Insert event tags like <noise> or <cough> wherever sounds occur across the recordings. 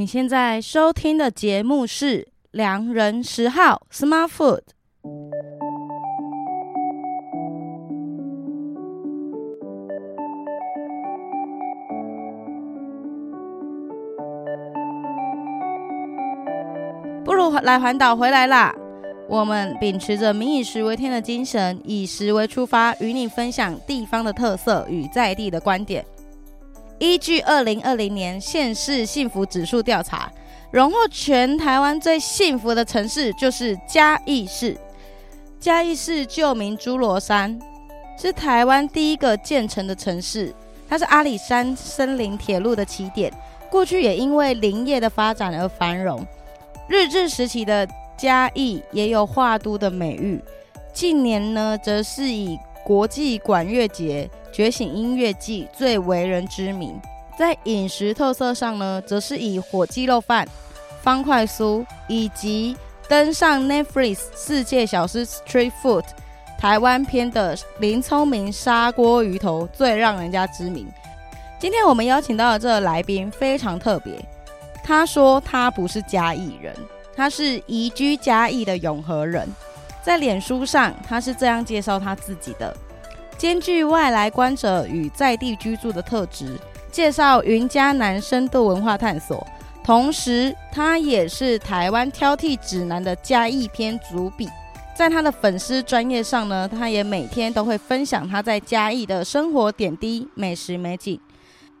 你现在收听的节目是《良人十号 Smart Food》。不如来环岛回来啦！我们秉持着“民以食为天”的精神，以食为出发，与你分享地方的特色与在地的观点。依据二零二零年县市幸福指数调查，荣获全台湾最幸福的城市就是嘉义市。嘉义市旧名诸罗山，是台湾第一个建成的城市，它是阿里山森林铁路的起点，过去也因为林业的发展而繁荣。日治时期的嘉义也有画都的美誉，近年呢，则是以国际管乐节、觉醒音乐季最为人知名。在饮食特色上呢，则是以火鸡肉饭、方块酥以及登上 Netflix 世界小吃 Street Food 台湾篇的林聪明砂锅鱼头最让人家知名。今天我们邀请到的这个来宾非常特别。他说他不是嘉义人，他是移居嘉义的永和人。在脸书上，他是这样介绍他自己的：兼具外来观者与在地居住的特质，介绍云嘉南深度文化探索。同时，他也是台湾挑剔指南的嘉义篇主笔。在他的粉丝专业上呢，他也每天都会分享他在嘉义的生活点滴、美食美景。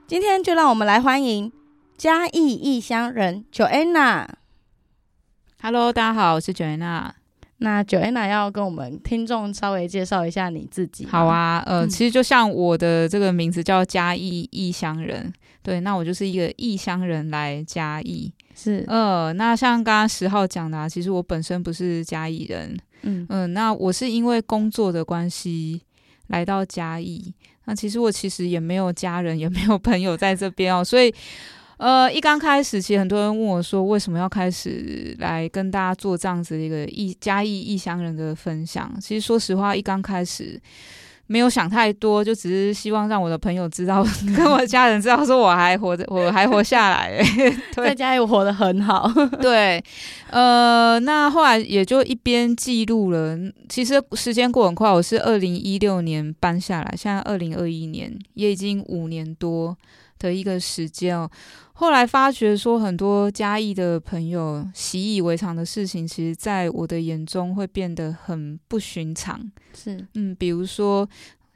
今天就让我们来欢迎。嘉义异乡人 Joanna，Hello，大家好，我是 Joanna。那 Joanna 要跟我们听众稍微介绍一下你自己。好啊，呃，嗯、其实就像我的这个名字叫嘉义异乡人，对，那我就是一个异乡人来嘉义。是，呃，那像刚刚十号讲的、啊，其实我本身不是嘉义人，嗯嗯、呃，那我是因为工作的关系来到嘉义。那其实我其实也没有家人，也没有朋友在这边哦，所以。呃，一刚开始，其实很多人问我说，为什么要开始来跟大家做这样子的一个异嘉义异乡人的分享？其实说实话，一刚开始没有想太多，就只是希望让我的朋友知道，<laughs> 跟我的家人知道，说我还活着，我还活下来。<laughs> 在嘉义我活得很好。<laughs> 对，呃，那后来也就一边记录了。其实时间过很快，我是二零一六年搬下来，现在二零二一年也已经五年多的一个时间哦。后来发觉说，很多嘉义的朋友习以为常的事情，其实在我的眼中会变得很不寻常。是，嗯，比如说。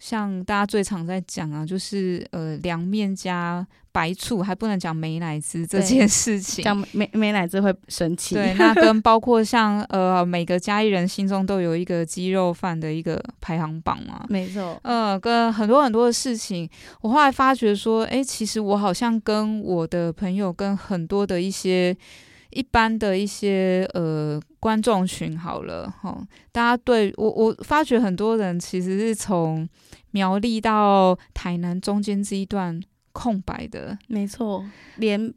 像大家最常在讲啊，就是呃凉面加白醋，还不能讲美乃滋这件事情，讲美美乃滋会生气。对，那跟包括像呃每个嘉义人心中都有一个鸡肉饭的一个排行榜嘛，没错。呃，跟很多很多的事情，我后来发觉说，哎，其实我好像跟我的朋友，跟很多的一些。一般的一些呃观众群好了哈，大家对我我发觉很多人其实是从苗栗到台南中间这一段空白的，没错，连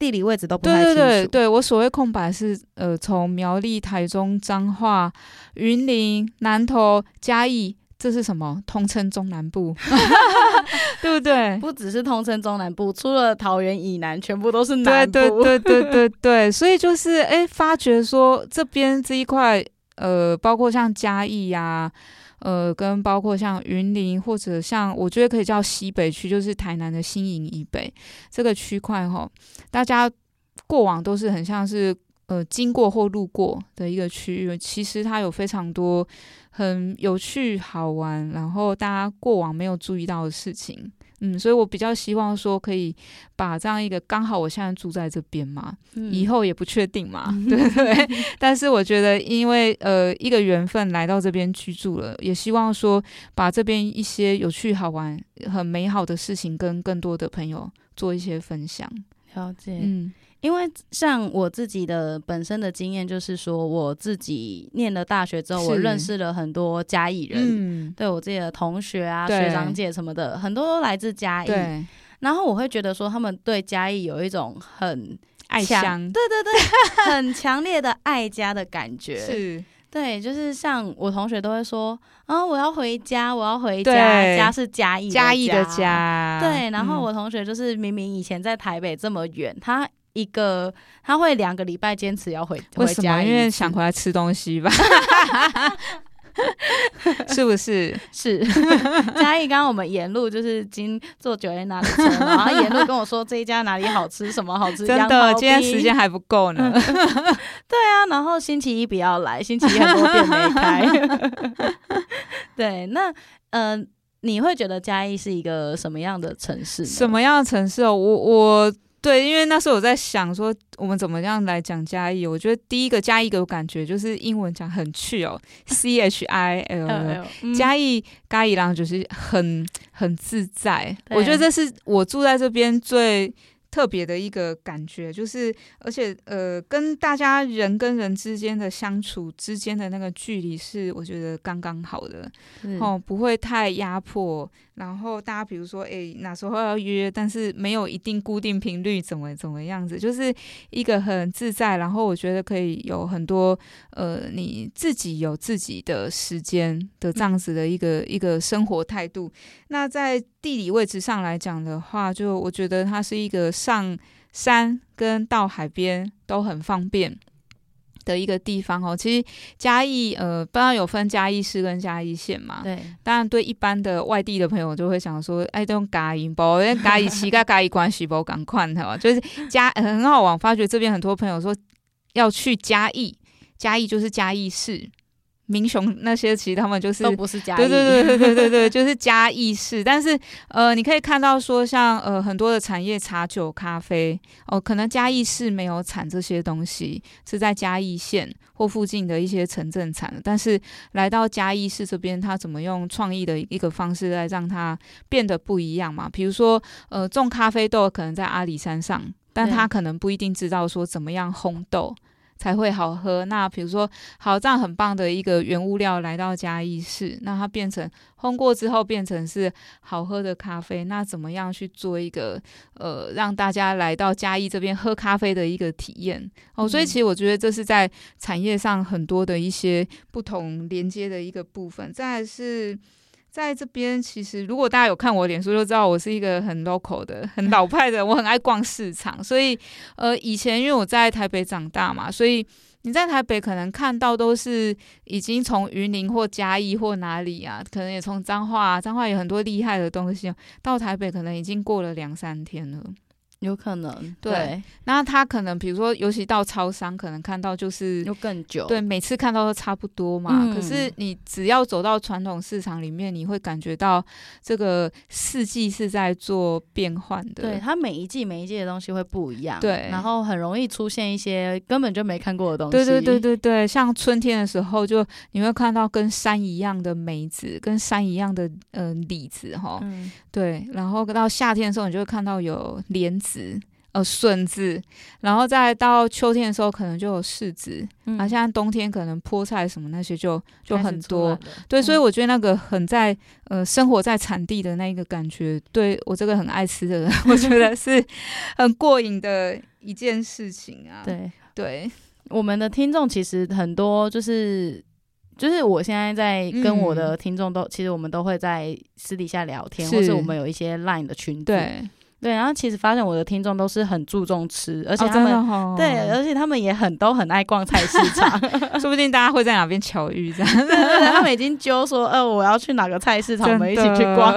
地理位置都不太清楚。对对对，对我所谓空白是呃从苗栗、台中、彰化、云林、南投、嘉义。这是什么？通称中南部，<laughs> 对不对？不只是通称中南部，除了桃园以南，全部都是南部。对对对对对对，所以就是哎，发觉说这边这一块，呃，包括像嘉义呀、啊，呃，跟包括像云林，或者像我觉得可以叫西北区，就是台南的新营以北这个区块哈，大家过往都是很像是呃经过或路过的一个区域，其实它有非常多。很有趣、好玩，然后大家过往没有注意到的事情，嗯，所以我比较希望说可以把这样一个刚好我现在住在这边嘛，嗯、以后也不确定嘛，<laughs> 对不对？但是我觉得，因为呃一个缘分来到这边居住了，也希望说把这边一些有趣、好玩、很美好的事情跟更多的朋友做一些分享。了解，嗯。因为像我自己的本身的经验，就是说我自己念了大学之后，我认识了很多嘉义人，嗯、对我自己的同学啊、学长姐什么的，很多都来自嘉义。然后我会觉得说，他们对嘉义有一种很爱乡，对对对，很强烈的爱家的感觉。是。<laughs> 对，就是像我同学都会说，啊，我要回家，我要回家，家是嘉义，嘉义的家。对，然后我同学就是明明以前在台北这么远，他一个，他会两个礼拜坚持要回回家，为什么？因为想回来吃东西吧。<laughs> 是不是？是 <laughs> 嘉义。刚刚我们沿路就是经坐九 A 那里车，然后沿路跟我说这一家哪里好吃，<laughs> 什么好吃。真的，今天时间还不够呢。对啊，然后星期一不要来，星期一很多店没开。对，那嗯、呃，你会觉得嘉义是一个什么样的城市？什么样的城市哦？我我。对，因为那时候我在想说，我们怎么样来讲嘉义？我觉得第一个嘉义给我感觉就是英文讲很 chill 哦，C H I L，<laughs> 嘉义嘉义郎就是很很自在。我觉得这是我住在这边最。特别的一个感觉，就是而且呃，跟大家人跟人之间的相处之间的那个距离是我觉得刚刚好的，嗯、哦，不会太压迫。然后大家比如说，哎，哪时候要约，但是没有一定固定频率，怎么怎么样子，就是一个很自在。然后我觉得可以有很多呃，你自己有自己的时间的这样子的一个、嗯、一个生活态度。那在地理位置上来讲的话，就我觉得它是一个上山跟到海边都很方便的一个地方哦。其实嘉义呃，不知道有分嘉义市跟嘉义县嘛？对。当然，对一般的外地的朋友就会想说，哎，这种嘉义包，因为嘉义市跟嘉义关系不赶快的，就是嘉很好玩。发觉这边很多朋友说要去嘉义，嘉义就是嘉义市。民雄那些其实他们就是都不是嘉义，对对对对对对对，<laughs> 就是嘉义市。但是呃，你可以看到说像呃很多的产业，茶酒咖啡哦，可能嘉义市没有产这些东西，是在嘉义县或附近的一些城镇产的。但是来到嘉义市这边，他怎么用创意的一个方式来让它变得不一样嘛？比如说呃，种咖啡豆可能在阿里山上，但他可能不一定知道说怎么样烘豆。才会好喝。那比如说，好，这样很棒的一个原物料来到嘉义市，那它变成烘过之后变成是好喝的咖啡。那怎么样去做一个呃，让大家来到嘉义这边喝咖啡的一个体验？哦，所以其实我觉得这是在产业上很多的一些不同连接的一个部分。再来是。在这边，其实如果大家有看我脸书，就知道我是一个很 local 的、很老派的。我很爱逛市场，所以呃，以前因为我在台北长大嘛，所以你在台北可能看到都是已经从云林或嘉义或哪里啊，可能也从彰化，啊彰化有很多厉害的东西，到台北可能已经过了两三天了。有可能，对。对，那他可能，比如说，尤其到超商，可能看到就是又更久。对，每次看到都差不多嘛。嗯、可是你只要走到传统市场里面，你会感觉到这个四季是在做变换的。对，它每一季每一季的东西会不一样。对，然后很容易出现一些根本就没看过的东西。对对对对对，像春天的时候，就你会看到跟山一样的梅子，跟山一样的呃李子哈。嗯、对，然后到夏天的时候，你就会看到有莲子。子呃笋子，然后再到秋天的时候，可能就有柿子。嗯，啊，现在冬天可能菠菜什么那些就就很多。对，嗯、所以我觉得那个很在呃生活在产地的那一个感觉，对我这个很爱吃的人，<laughs> 我觉得是很过瘾的一件事情啊。对对，我们的听众其实很多，就是就是我现在在跟我的听众都，嗯、其实我们都会在私底下聊天，是或是我们有一些 Line 的群组。对。然后其实发现我的听众都是很注重吃，而且他们、哦哦、对，而且他们也很都很爱逛菜市场，<laughs> 说不定大家会在哪边巧遇这样。对对对，他们已经揪说，呃，我要去哪个菜市场，我们一起去逛。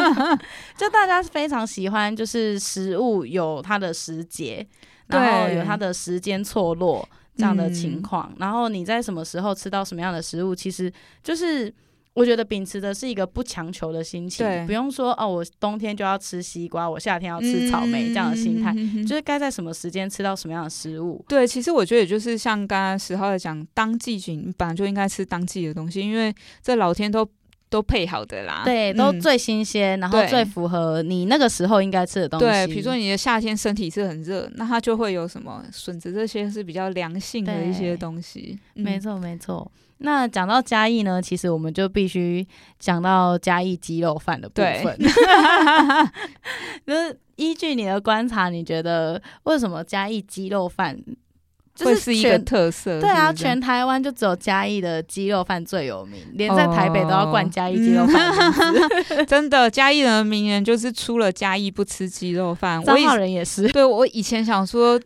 <laughs> 就大家非常喜欢，就是食物有它的时节，然后有它的时间错落这样的情况，嗯、然后你在什么时候吃到什么样的食物，其实就是。我觉得秉持的是一个不强求的心情，不用说哦，我冬天就要吃西瓜，我夏天要吃草莓、嗯、这样的心态，嗯、就是该在什么时间吃到什么样的食物。对，其实我觉得也就是像刚刚十号在讲，当季景本来就应该吃当季的东西，因为这老天都都配好的啦，对，都最新鲜，嗯、然后最符合你那个时候应该吃的东西。对，比如说你的夏天身体是很热，那它就会有什么笋子这些是比较凉性的一些东西。嗯、没错，没错。那讲到嘉义呢，其实我们就必须讲到嘉义鸡肉饭的部分。对 <laughs> 就是依据你的观察，你觉得为什么嘉义鸡肉饭就是会是一个特色。对啊，全台湾就只有嘉义的鸡肉饭最有名，连在台北都要冠嘉义鸡肉饭。<laughs> 真的，嘉义人的名言就是出了嘉义不吃鸡肉饭。彰化人也是。对，我以前想说。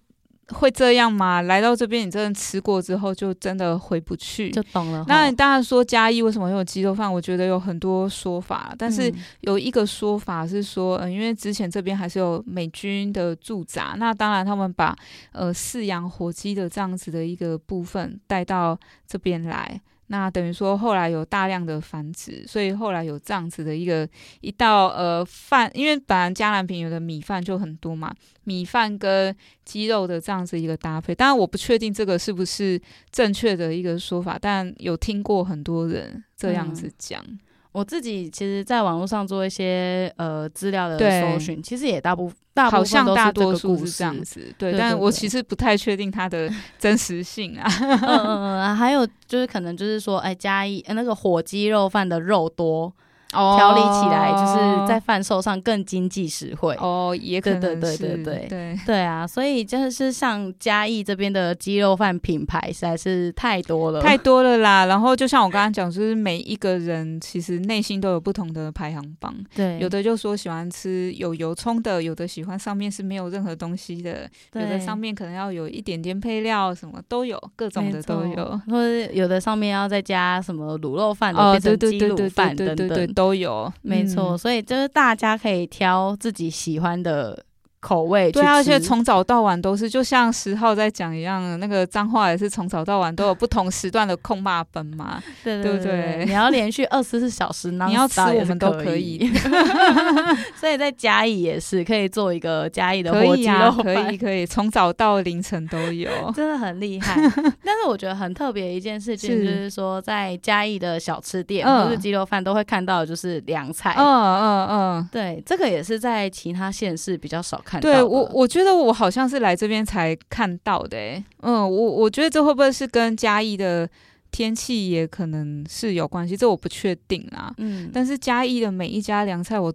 会这样吗？来到这边，你真的吃过之后，就真的回不去，就懂了。那你当然说嘉义为什么会有鸡肉饭？我觉得有很多说法，但是有一个说法是说，嗯、呃，因为之前这边还是有美军的驻扎，那当然他们把呃饲养火鸡的这样子的一个部分带到这边来。那等于说，后来有大量的繁殖，所以后来有这样子的一个一道呃饭，因为本来嘉南平原的米饭就很多嘛，米饭跟鸡肉的这样子一个搭配。当然，我不确定这个是不是正确的一个说法，但有听过很多人这样子讲。嗯我自己其实，在网络上做一些呃资料的搜寻，其实也大部好像大多数是这样子，对，但我其实不太确定它的 <laughs> 真实性啊。<laughs> 嗯嗯嗯，还有就是可能就是说，哎，嘉义那个火鸡肉饭的肉多。调理起来就是在贩售上更经济实惠。哦，也可能是对对对对对。对。对啊，所以就是像嘉义这边的鸡肉饭品牌实在是太多了，太多了啦。<laughs> 然后就像我刚刚讲，就是每一个人其实内心都有不同的排行榜，对，有的就说喜欢吃有油葱的，有的喜欢上面是没有任何东西的，有的上面可能要有一点点配料，什么都有，各种的都有，或者有的上面要再加什么卤肉饭的，变成鸡卤饭等等。都有，没错，所以就是大家可以挑自己喜欢的。口味对啊，而且从早到晚都是，就像十号在讲一样，那个脏话也是从早到晚都有不同时段的控骂本嘛，<laughs> 对对对，对，你要连续二十四小时，<laughs> 你要吃我们都可以，<laughs> 所以在嘉义也是可以做一个嘉义的火鸡肉饭，可以啊，可以可以，从早到凌晨都有，真的很厉害。但是我觉得很特别一件事情就是说，在嘉义的小吃店或是鸡肉饭都会看到就是凉菜，嗯嗯嗯，对，这个也是在其他县市比较少看。对我，我觉得我好像是来这边才看到的，欸，嗯，我我觉得这会不会是跟嘉义的天气也可能是有关系，这我不确定啊。嗯，但是嘉义的每一家凉菜，我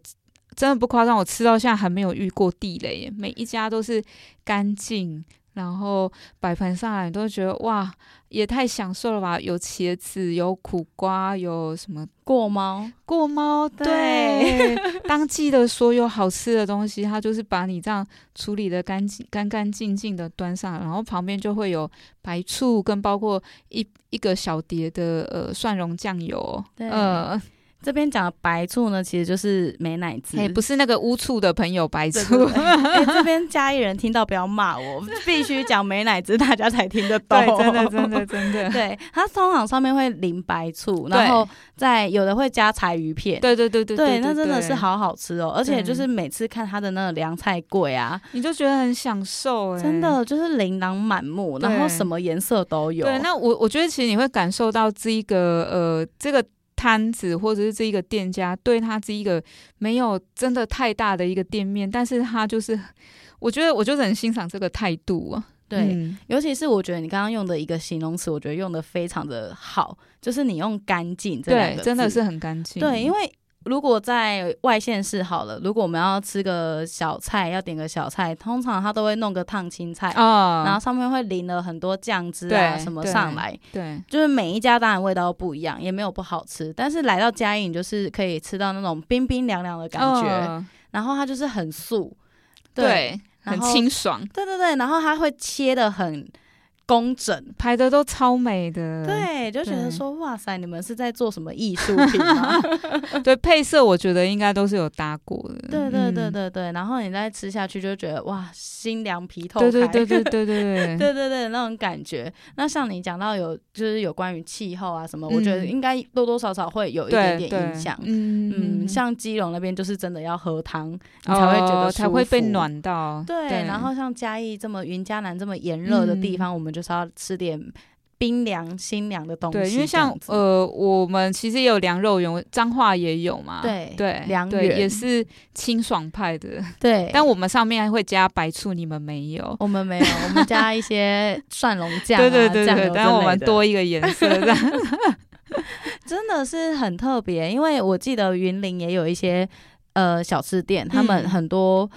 真的不夸张，我吃到现在还没有遇过地雷，每一家都是干净。然后摆盘上来，你都会觉得哇，也太享受了吧！有茄子，有苦瓜，有什么过猫？过猫，对，对当季的所有好吃的东西，它就是把你这样处理的干净、干干净净的端上来，然后旁边就会有白醋，跟包括一一个小碟的呃蒜蓉酱油，对呃。这边讲的白醋呢，其实就是美乃滋，不是那个污醋的朋友白醋。欸、<laughs> 这边嘉义人听到不要骂我，<laughs> 必须讲美乃滋，大家才听得懂。对，真的，真的，真的。<laughs> 对，它通常上面会淋白醋，然后再有的会加柴鱼片。对，对，对，对，那真的是好好吃哦！而且就是每次看它的那个凉菜柜啊，你就觉得很享受，哎，真的就是琳琅满目，然后什么颜色都有。对，那我我觉得其实你会感受到这一个呃这个。摊子或者是这一个店家，对他这一个没有真的太大的一个店面，但是他就是，我觉得我就是很欣赏这个态度啊。对，嗯、尤其是我觉得你刚刚用的一个形容词，我觉得用的非常的好，就是你用干净这两个字，对，真的是很干净。对，因为。如果在外县市好了，如果我们要吃个小菜，要点个小菜，通常他都会弄个烫青菜，哦、然后上面会淋了很多酱汁啊什么上来，对，对。就是每一家当然味道不一样，也没有不好吃，但是来到嘉义就是可以吃到那种冰冰凉凉的感觉，哦、然后它就是很素，对，对很清爽，对对对，然后它会切的很。工整。拍的都超美的。对就觉得说哇塞你们是在做什么艺术品吗？<laughs> 对配色我觉得应该都是有搭过的。对对对对对然后你再吃下去就觉得哇心凉皮透开。对对对对对对 <laughs> 那种感觉。那像你讲到有就是有关于气候啊什么我觉得应该多多少少会有一点点影响。嗯像基隆那边就是真的要喝汤你才会觉得才会被暖到。对然后像嘉义这么云嘉南这么炎热的地方我们就就是要吃点冰凉、清凉的东西。对，因为像呃，我们其实也有凉肉圆，彰化也有嘛。对对，凉圆也是清爽派的。对，但我们上面还会加白醋，你们没有？我们没有，我们加一些蒜蓉酱、啊。对对对对，但我们多一个颜色，<laughs> 真的是很特别。因为我记得云林也有一些呃小吃店，他们很多。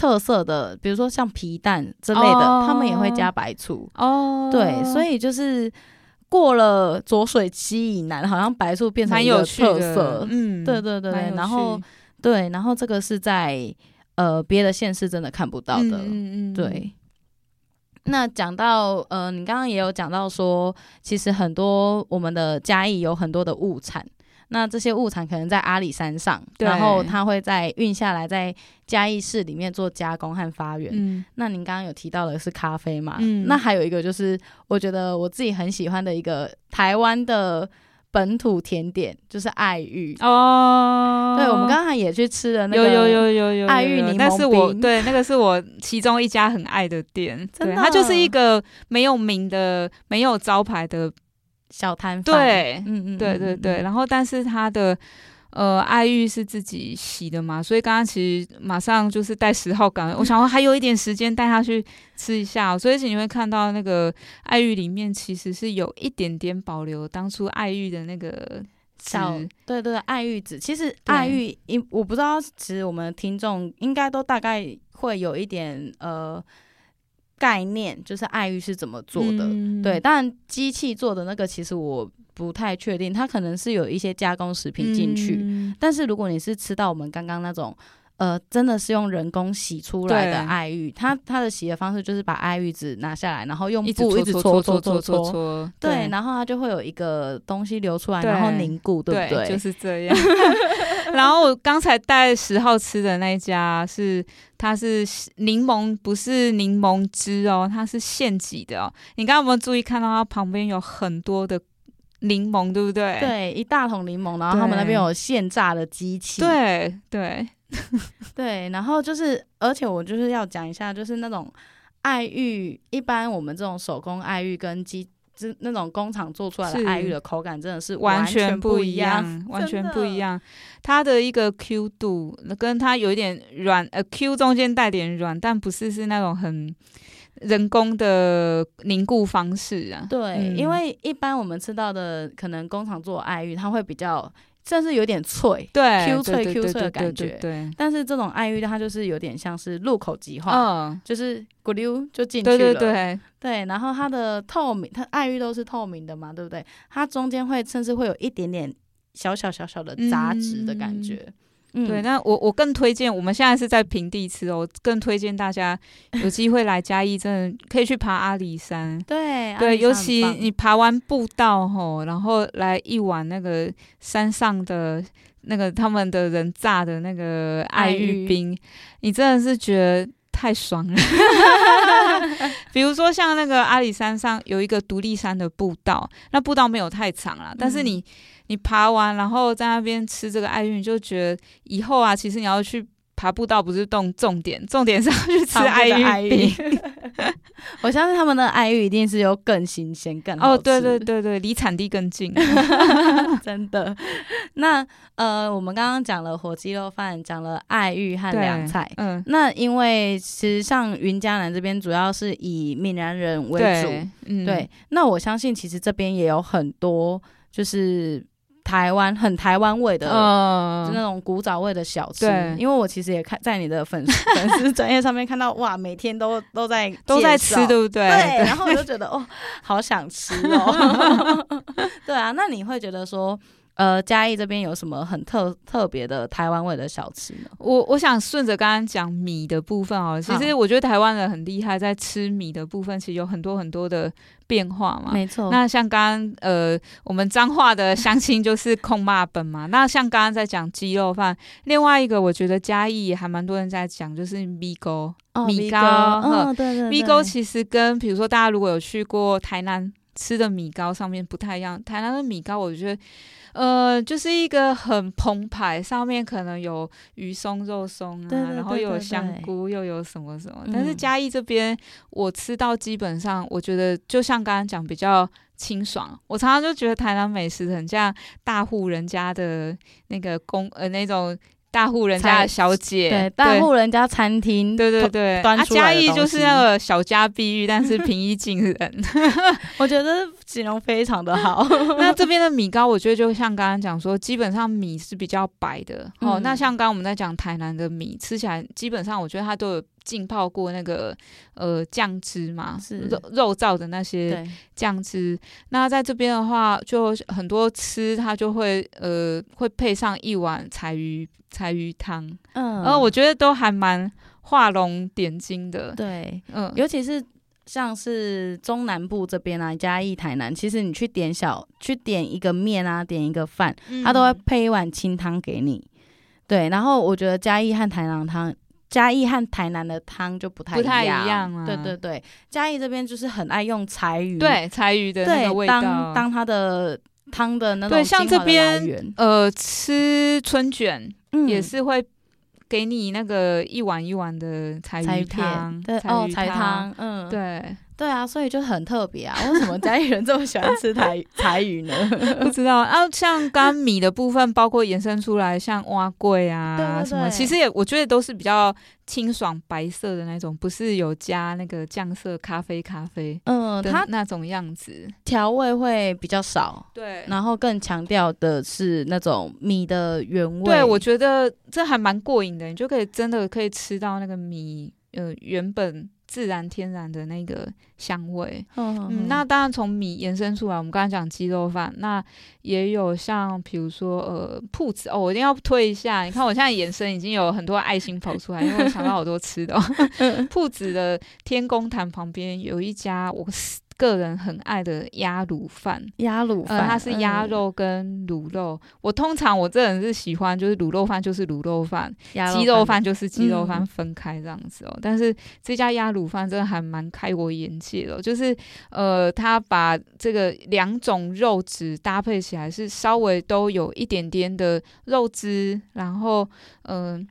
特色的，比如说像皮蛋之类的，哦、他们也会加白醋。哦，对，所以就是过了浊水溪以南，好像白醋变成一个特色。嗯，对对对对，然后对，然后这个是在呃别的县市真的看不到的。嗯嗯，对。那讲到呃，你刚刚也有讲到说，其实很多我们的嘉义有很多的物产。那这些物产可能在阿里山上，然后它会在运下来，在嘉义市里面做加工和发源。嗯、那您刚刚有提到的是咖啡嘛？嗯、那还有一个就是，我觉得我自己很喜欢的一个台湾的本土甜点，就是爱玉哦。对，我们刚才也去吃了那个，有有有有有爱玉柠檬，但是我对那个是我其中一家很爱的店，<laughs> 真的，它就是一个没有名的、没有招牌的。小摊贩，对，嗯嗯，对对对，然后但是他的呃爱玉是自己洗的嘛，所以刚刚其实马上就是带十号感，我想说还有一点时间带他去吃一下，所以你会看到那个爱玉里面其实是有一点点保留当初爱玉的那个小，对对对，爱玉子，其实爱玉，因我不知道，其实我们听众应该都大概会有一点呃。概念就是爱玉是怎么做的，嗯、对，但机器做的那个其实我不太确定，它可能是有一些加工食品进去。嗯、但是如果你是吃到我们刚刚那种，呃，真的是用人工洗出来的爱玉，它它的洗的方式就是把爱玉籽拿下来，然后用布一直搓搓搓搓搓，对，然后它就会有一个东西流出来，然后凝固，对不？对就是这样。<laughs> <laughs> 然后我刚才带十号吃的那一家是，它是柠檬，不是柠檬汁哦，它是现挤的哦。你刚刚有没有注意看到它旁边有很多的柠檬，对不对？对，一大桶柠檬，然后他们那边有现榨的机器。对对 <laughs> 对，然后就是，而且我就是要讲一下，就是那种爱玉，一般我们这种手工爱玉跟机。是那种工厂做出来的爱玉的口感真的是完全不一样，完全不一样。它的一个 Q 度跟它有一点软，呃，Q 中间带点软，但不是是那种很人工的凝固方式啊。对，嗯、因为一般我们吃到的可能工厂做爱玉，它会比较。甚至有点脆，对，Q 脆 Q 脆的感觉。对，但是这种爱玉它就是有点像是入口即化，嗯，就是咕溜就进去了。对对对，对，然后它的透明，它爱玉都是透明的嘛，对不对？它中间会甚至会有一点点小小小小的杂质的感觉。嗯嗯、对，那我我更推荐，我们现在是在平地吃哦，更推荐大家有机会来嘉义，真的可以去爬阿里山。对对，尤其你爬完步道吼，然后来一碗那个山上的那个他们的人榨的那个爱玉冰，玉你真的是觉得太爽了。<laughs> 比如说像那个阿里山上有一个独立山的步道，那步道没有太长啦，但是你。嗯你爬完，然后在那边吃这个爱玉，你就觉得以后啊，其实你要去爬步道不是重重点，重点是要去吃爱玉饼。<laughs> 我相信他们的爱玉一定是有更新鲜、更好吃。哦，对对对对，离产地更近 <laughs> <laughs> 真的。那呃，我们刚刚讲了火鸡肉饭，讲了爱玉和凉菜。嗯，那因为其实像云嘉南这边主要是以闽南人为主，对，嗯、对。那我相信其实这边也有很多就是。台湾很台湾味的，嗯，就那种古早味的小吃。对，因为我其实也看在你的粉丝 <laughs> 粉丝专业上面看到，哇，每天都都在 <laughs> 都在吃，对不对？对，然后我就觉得哦，好想吃哦。<laughs> 对啊，那你会觉得说？呃，嘉义这边有什么很特特别的台湾味的小吃呢？我我想顺着刚刚讲米的部分哦，其实我觉得台湾人很厉害，在吃米的部分，其实有很多很多的变化嘛。没错。那像刚刚呃，我们彰化的乡亲就是控骂本嘛。<laughs> 那像刚刚在讲鸡肉饭，另外一个我觉得嘉义也还蛮多人在讲，就是米糕。哦、米糕。嗯，对对对。米糕其实跟比如说大家如果有去过台南吃的米糕上面不太一样，台南的米糕我觉得。呃，就是一个很澎湃，上面可能有鱼松、肉松啊，对对对对对，然后又有香菇，又有什么什么。嗯、但是嘉义这边，我吃到基本上，我觉得就像刚刚讲，比较清爽。我常常就觉得台南美食很像大户人家的那个公呃那种大户人家的小姐，对，大户人家餐厅，对对对，啊，嘉义就是那个小家碧玉，但是平易近人，<laughs> <laughs> 我觉得形容非常的好。<laughs> 那这边的米糕，我觉得就像刚刚讲说，基本上米是比较白的、嗯、哦。那像刚刚我们在讲台南的米，吃起来基本上我觉得它都有浸泡过那个呃酱汁嘛，是。肉肉燥的那些酱汁。那在这边的话，就很多吃它就会呃会配上一碗柴鱼。柴鱼汤，嗯，然后我觉得都还蛮画龙点睛的，对，嗯，尤其是像是中南部这边啊，嘉义、台南，其实你去点小去点一个面啊，点一个饭，他都会配一碗清汤给你，对。然后我觉得嘉义和台南汤，嘉义和台南的汤就不太不太一样。啊，对对对，嘉义这边就是很爱用柴鱼，对，柴鱼的那个味道，当当它的汤的那种对，像这边呃吃春卷。嗯、也是会给你那个一碗一碗的柴鱼汤，对哦，柴汤，嗯，对。对啊，所以就很特别啊！为什么嘉义人这么喜欢吃台柴鱼 <laughs> 呢？不知道啊。像干米的部分，包括延伸出来像蛙桂啊对对对什么，其实也我觉得都是比较清爽白色的那种，不是有加那个酱色咖啡咖啡，嗯，它那种样子，调味会比较少，对，然后更强调的是那种米的原味。对，我觉得这还蛮过瘾的，你就可以真的可以吃到那个米，呃，原本。自然天然的那个香味，嗯，嗯，那当然从米延伸出来，我们刚才讲鸡肉饭，那也有像比如说呃铺子哦，我一定要推一下，你看我现在延伸已经有很多爱心跑出来，因为我想到好多吃的，<laughs> 铺子的天宫坛旁边有一家我。个人很爱的鸭卤饭，鸭卤饭，呃，它是鸭肉跟卤肉。嗯、我通常我这人是喜欢，就是卤肉饭就是卤肉饭，鸡肉饭就是鸡肉饭，分开这样子哦。嗯、但是这家鸭卤饭真的还蛮开我眼界的，就是呃，他把这个两种肉质搭配起来，是稍微都有一点点的肉汁，然后嗯、呃，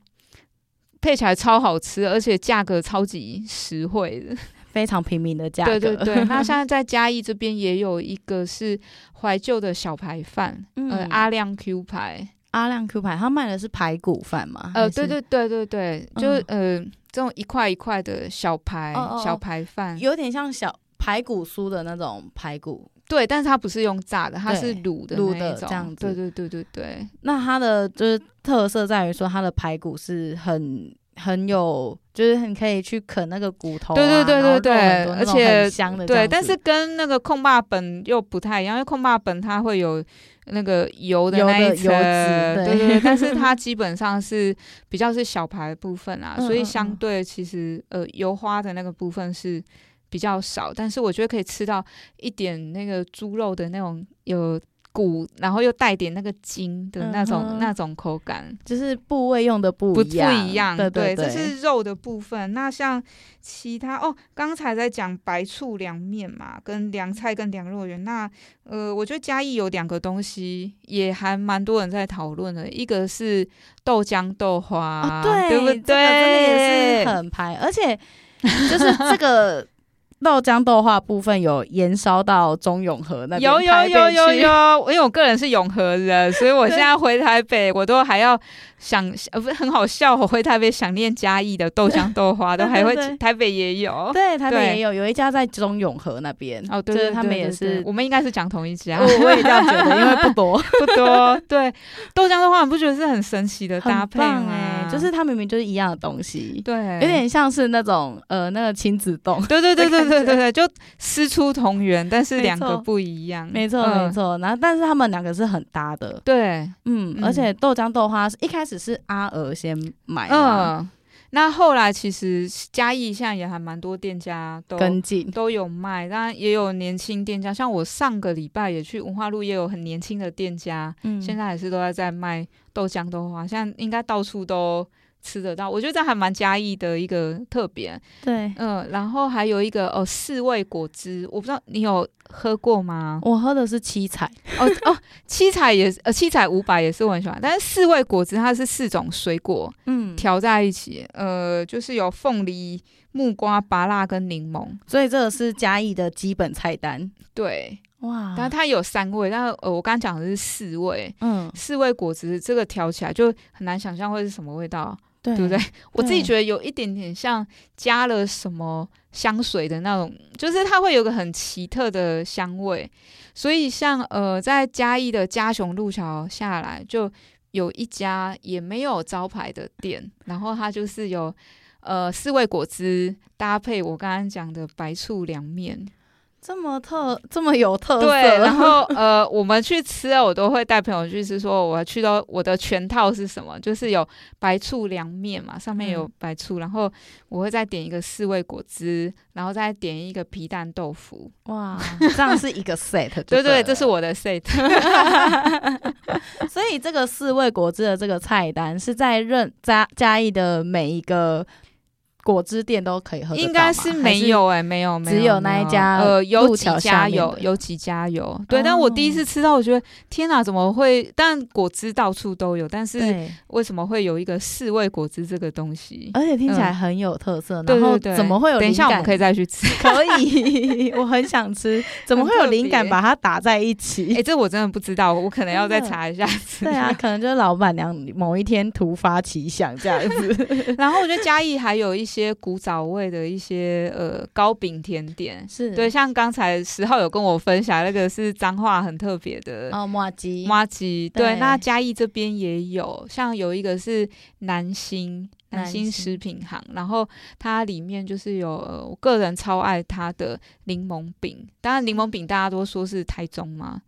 配起来超好吃，而且价格超级实惠的。非常平民的价格，对对对。<laughs> 那现在在嘉义这边也有一个是怀旧的小排饭，嗯、呃，阿亮 Q 排，阿亮 Q 排，他卖的是排骨饭嘛？呃，对对对对对，嗯、就呃这种一块一块的小排哦哦小排饭，有点像小排骨酥的那种排骨，对，但是它不是用炸的，它是卤的卤的这样子，对对对对对。那它的就是特色在于说，它的排骨是很。很有，就是你可以去啃那个骨头、啊，对对对对对，而且很香的，对，但是跟那个控霸本又不太一样，因为控霸本它会有那个油的那一层，对对对，但是 <laughs> 它基本上是比较是小排的部分啊，所以相对其实呃油花的那个部分是比较少，但是我觉得可以吃到一点那个猪肉的那种有。骨，然后又带点那个筋的那种、嗯、那种口感，就是部位用的不一样，不，不一样。对，对，对，这是肉的部分。那像其他哦，刚才在讲白醋凉面嘛，跟凉菜跟凉肉圆。那呃，我觉得嘉义有两个东西也还蛮多人在讨论的，一个是豆浆豆花，哦、对，对不对？这个真的也是很排，而且就是这个。豆浆豆花部分有延烧到中永和那边，有有有有有，因为我个人是永和人，所以我现在回台北，我都还要。想不是很好笑，我回台北想念嘉义的豆浆豆花，都还会台北也有，对台北也有，有一家在中永和那边哦，对，他们也是，我们应该是讲同一家，我也这样觉得，因为不多不多，对豆浆豆花，你不觉得是很神奇的搭配吗？就是它明明就是一样的东西，对，有点像是那种呃那个亲子丼，对对对对对对 <laughs> 对，就师出同源，但是两个不一样，没错没错，然后但是他们两个是很搭的，对，嗯，而且豆浆豆花是一开始。是阿娥先买，嗯，那后来其实嘉义现在也还蛮多店家都跟进，都有卖，当然也有年轻店家，像我上个礼拜也去文化路，也有很年轻的店家，嗯，现在还是都在在卖豆浆豆花，现在应该到处都。吃得到，我觉得这还蛮嘉义的一个特别。对，嗯，然后还有一个哦，四味果汁，我不知道你有喝过吗？我喝的是七彩，哦哦，七彩也是，呃，七彩五百也是我很喜欢，但是四味果汁它是四种水果，嗯，调在一起，呃，就是有凤梨、木瓜、芭乐跟柠檬，所以这个是嘉义的基本菜单。对。哇，但它有三味，但呃，我刚刚讲的是四味，嗯，四味果汁这个调起来就很难想象会是什么味道，对，对不对？<laughs> 我自己觉得有一点点像加了什么香水的那种，就是它会有个很奇特的香味。所以像呃，在嘉义的嘉雄路桥下来，就有一家也没有招牌的店，然后它就是有呃四味果汁搭配我刚刚讲的白醋凉面。这么特，<laughs> 这么有特色。对，然后呃，我们去吃啊，我都会带朋友去吃。说我要去到我的全套是什么？就是有白醋凉面嘛，上面有白醋，嗯、然后我会再点一个四味果汁，然后再点一个皮蛋豆腐。哇，这样是一个 set <laughs> 对。对对，这是我的 set。<laughs> 所以这个四味果汁的这个菜单是在任嘉嘉义的每一个。果汁店都可以喝，应该是没有哎、欸，没有，没有，只有那一家。呃，有几家有，有几家有。对，哦、但我第一次吃到，我觉得天哪，怎么会？但果汁到处都有，但是为什么会有一个四味果汁这个东西？而且听起来很有特色。然后怎么会有？等一下我们可以再去吃，可以，<laughs> 我很想吃。<laughs> 怎么会有灵感把它打在一起？哎、欸，这我真的不知道，我可能要再查一下。对啊，可能就是老板娘某一天突发奇想这样子。<laughs> 然后我觉得嘉义还有一些。些古早味的一些呃糕饼甜点。是。对，像刚才十号有跟我分享那个是彰化很特别的哦，麻吉麻吉对，那嘉义这边也有，像有一个是南兴南星食品行，然后它里面就是有我个人超爱它的柠檬饼，当然柠檬饼大家都说是台中嘛。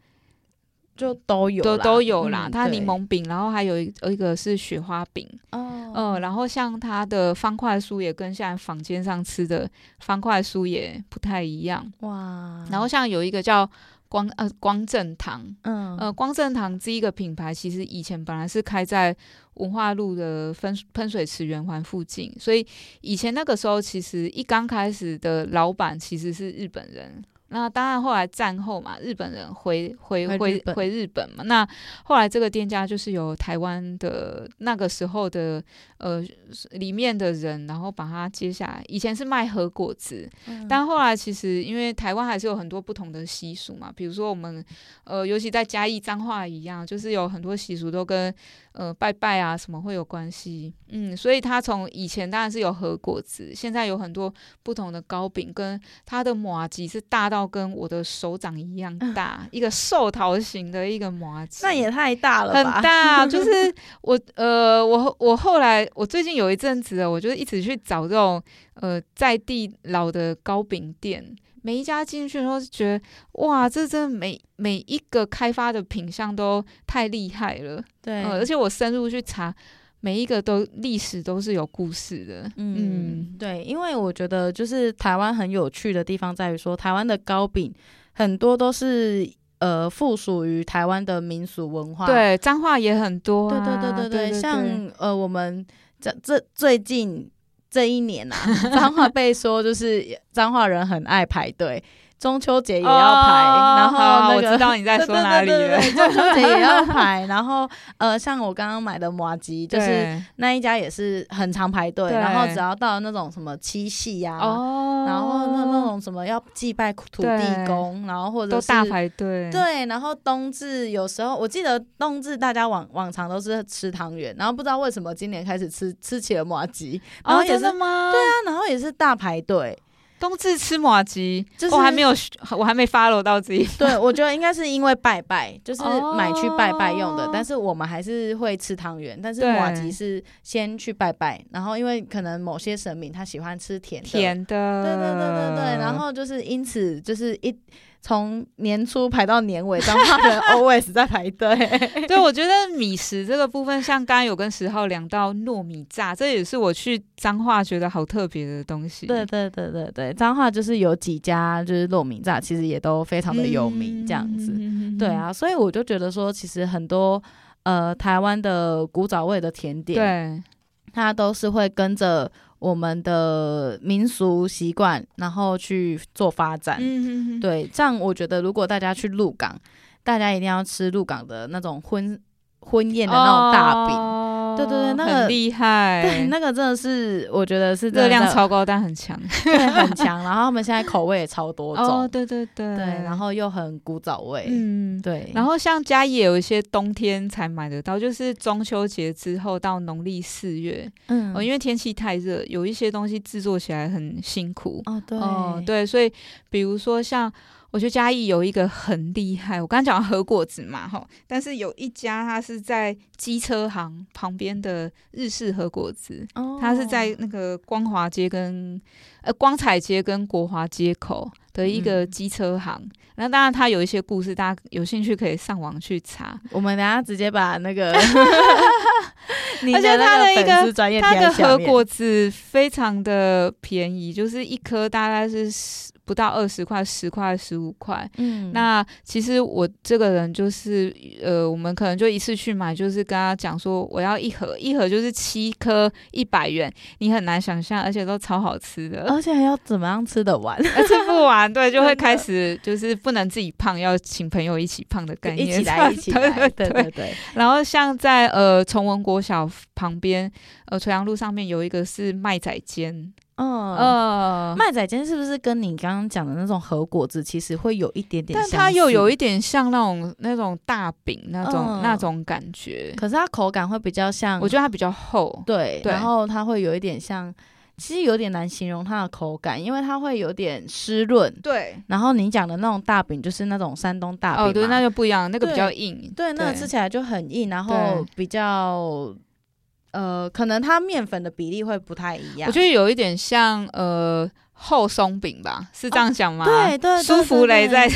就都有都都有啦，它柠檬饼，然后还有一一个是雪花饼，哦，嗯，然后像它的方块酥也跟现在坊间上吃的方块酥也不太一样，哇，然后像有一个叫光呃光正堂，嗯。呃光正堂这一个品牌，其实以前本来是开在文化路的喷喷水池圆环附近，所以以前那个时候其实一刚开始的老板其实是日本人。那当然，后来战后嘛，日本人回回回回日，本嘛。那后来这个店家就是由台湾的那个时候的呃里面的人，然后把它接下来。以前是卖和果子，嗯、但后来其实因为台湾还是有很多不同的习俗嘛，比如说我们呃，尤其在嘉义彰化一样，就是有很多习俗都跟呃拜拜啊什么会有关系。嗯，所以他从以前当然是有和果子，现在有很多不同的糕饼，跟它的麻吉是大到。跟我的手掌一样大，一个寿桃型的一个麻吉，那也太大了吧，很大。就 <laughs> 是我呃，我我后来我最近有一阵子，我就一直去找这种呃在地老的糕饼店，每一家进去的时候就觉得哇，这真的每每一个开发的品相都太厉害了。对，呃，而且我深入去查。每一个都历史都是有故事的，嗯，嗯对，因为我觉得就是台湾很有趣的地方在于说，台湾的糕饼很多都是呃附属于台湾的民俗文化，对，脏话也很多、啊，对对对对对，对对对像呃我们这这最近这一年啊，<laughs> 脏话被说就是脏话人很爱排队。中秋节也要排，哦、然后那个我知道你在说哪里了。中秋节也要排，<laughs> 然后呃，像我刚刚买的麻吉，就是那一家也是很常排队，然后只要到那种什么七夕呀、啊，哦、然后那那种什么要祭拜土地公，然后或者大排队。对，然后冬至有时候我记得冬至大家往往常都是吃汤圆，然后不知道为什么今年开始吃吃起了麻吉，然后也是、哦、吗？对啊，然后也是大排队。冬至吃麻吉，就是、我还没有，我还没 follow 到自己。<laughs> 对，我觉得应该是因为拜拜，就是买去拜拜用的。哦、但是我们还是会吃汤圆，但是麻吉是先去拜拜，然后因为可能某些神明他喜欢吃甜的，甜的，对对对对对，然后就是因此就是一。从年初排到年尾，彰化人 <laughs> always 在排队。<laughs> 对，我觉得米食这个部分，像刚刚有跟十号聊到糯米炸，这也是我去彰化觉得好特别的东西。对对对对对，彰化就是有几家就是糯米炸，其实也都非常的有名，这样子。嗯、对啊，所以我就觉得说，其实很多呃台湾的古早味的甜点，对，它都是会跟着。我们的民俗习惯，然后去做发展，对，这样我觉得，如果大家去鹿港，大家一定要吃鹿港的那种婚婚宴的那种大饼，哦、哦，对对对，那个很厉害，对，那个真的是我觉得是热量超高，但很强，<laughs> 对，很强。然后他们现在口味也超多种，哦，对对对，对，然后又很古早味，嗯，对。然后像嘉义也有一些冬天才买得到，就是中秋节之后到农历四月，嗯，哦，因为天气太热，有一些东西制作起来很辛苦，哦，对，哦，对，所以比如说像。我觉得嘉义有一个很厉害，我刚刚讲和果子嘛，哈，但是有一家它是在机车行旁边的日式和果子，哦，它是在那个光华街跟呃光彩街跟国华街口的一个机车行。那、嗯、当然它有一些故事，大家有兴趣可以上网去查。我们等下直接把那个，<laughs> 而且它的一个它的和果子非常的便宜，就是一颗大概是十。不到二十块，十块、十五块。嗯，那其实我这个人就是，呃，我们可能就一次去买，就是跟他讲说，我要一盒，一盒就是七颗，一百元，你很难想象，而且都超好吃的，而且还要怎么样吃得完？<laughs> 吃不完，对，就会开始就是不能自己胖，要请朋友一起胖的概念，一起来，一起来，对对对，对，对。然后像在呃崇文国小旁边，呃垂杨路上面有一个是麦仔煎。嗯。呃，麦仔煎是不是跟你刚刚讲的那种和果子其实会有一点点像？但它又有一点像那种那种大饼那种、嗯、那种感觉，可是它口感会比较像，我觉得它比较厚，对，对，然后它会有一点像，其实有点难形容它的口感，因为它会有点湿润，对。然后你讲的那种大饼就是那种山东大饼，哦，对，那就不一样，那个比较硬，对，对，那个吃起来就很硬，然后比较。呃，可能它面粉的比例会不太一样。我觉得有一点像呃厚松饼吧，是这样讲吗？哦、对对，舒芙蕾在，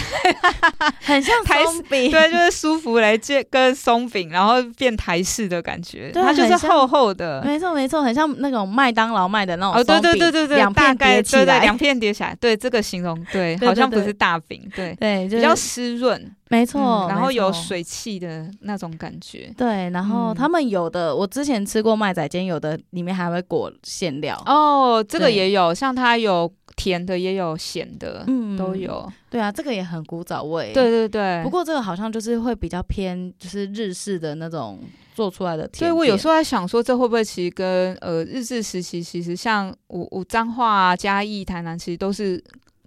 <laughs> 很像松饼，对，就是舒芙蕾跟松饼，然后变台式的感觉，它就是厚厚的，没错没错，很像那种麦当劳卖的那种。哦，对对对对对，两片叠起来，两片叠起来，对这个形容 <laughs> 对，好像不是大饼，对对，比较湿润。没错、嗯，然后有水汽的那种感觉。对，然后他们有的，嗯、我之前吃过麦仔煎，有的里面还会裹馅料。哦，这个也有，像它有甜的，也有咸的，嗯，都有。对啊，这个也很古早味。对对对。不过这个好像就是会比较偏，就是日式的那种做出来的甜。所以我有时候在想说，这会不会其实跟呃日治时期，其实像我我彰化啊、嘉义、台南，其实都是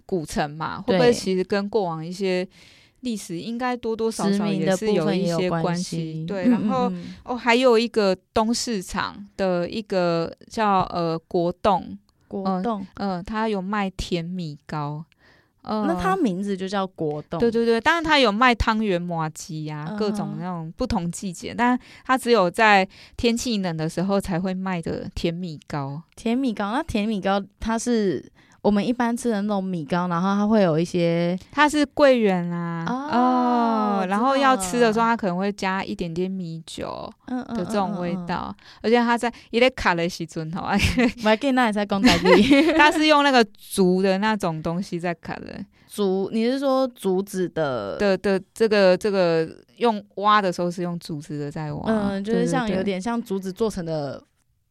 古城嘛，会不会其实跟过往一些。历史应该多多少少也是有一些关系，对。然后哦，还有一个东市场的一个叫呃国栋，国栋，嗯，它有卖甜米糕，呃，那它名字就叫国栋，对对对。当然它有卖汤圆、麻吉呀，各种那种不同季节，但它只有在天气冷的时候才会卖的甜米糕。甜米糕，那甜米糕它是。我们一般吃的那种米糕，然后它会有一些，它是桂圆啊，哦，然后要吃的时候，它可能会加一点点米酒的这种味道，而且它在一个卡的时阵吼，<laughs> 我给那也在讲台语，<laughs> 它是用那个竹的那种东西在卡的。竹，你是说竹子的？的的这个这个用挖的时候是用竹子的在挖，嗯，就是像有点像竹子做成的。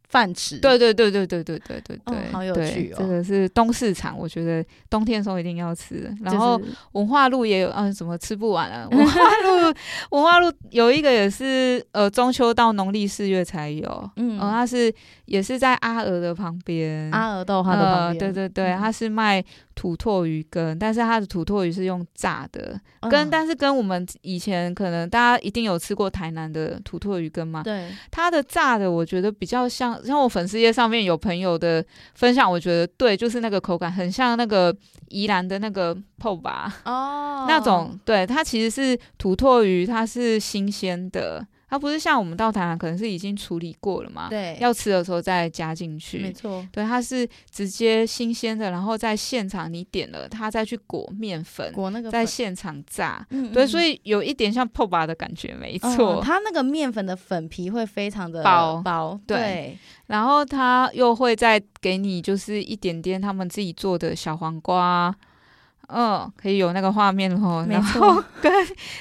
饭吃，对对对对对对对对对，好有趣哦！这个是东市场，我觉得冬天的时候一定要吃。然后文化路也有，嗯，怎么吃不完了？<laughs> 文化路文化路有一个也是，呃，中秋到农历四月才有，嗯，它是也是在阿娥的旁边，阿娥豆花的旁边，对对对，它是卖土魠鱼羹，但是它的土魠鱼是用炸的，跟但是跟我们以前可能大家一定有吃过台南的土魠鱼羹嘛，对，它的炸的我觉得比较像。像我粉丝页上面有朋友的分享，我觉得对，就是那个口感很像那个宜兰的那个泡吧哦，那种对，它其实是土拓鱼，它是新鲜的。它不是像我们到台南可能是已经处理过了嘛？对，要吃的时候再加进去。没错，对，它是直接新鲜的，然后在现场你点了，它再去裹面粉，裹那个在现场炸。嗯，对，所以有一点像泡吧的感觉，没错。它那个面粉的粉皮会非常的薄薄，对。然后它又会再给你就是一点点他们自己做的小黄瓜。嗯，可以有那个画面哦，然后 <laughs> 跟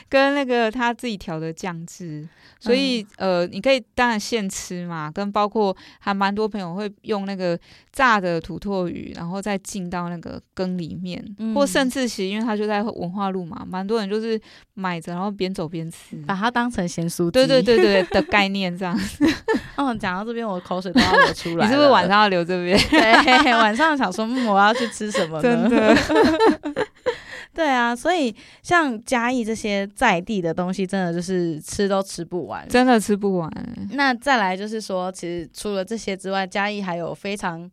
跟那个他自己调的酱汁，所以、嗯、呃，你可以当然现吃嘛，跟包括还蛮多朋友会用那个炸的土托鱼，然后再进到那个羹里面，嗯、或甚至其实因为他就在文化路嘛，蛮多人就是买着然后边走边吃，把它当成咸酥鸡，对对对对的概念这样子。嗯，<laughs> 讲到这边，我口水都要流出来。你是不是晚上要留这边？对，晚上想说，嗯，我要去吃什么呢？真的。<laughs> 对啊，所以像嘉义这些在地的东西，真的就是吃都吃不完，真的吃不完。那再来就是说，其实除了这些之外，嘉义还有非常。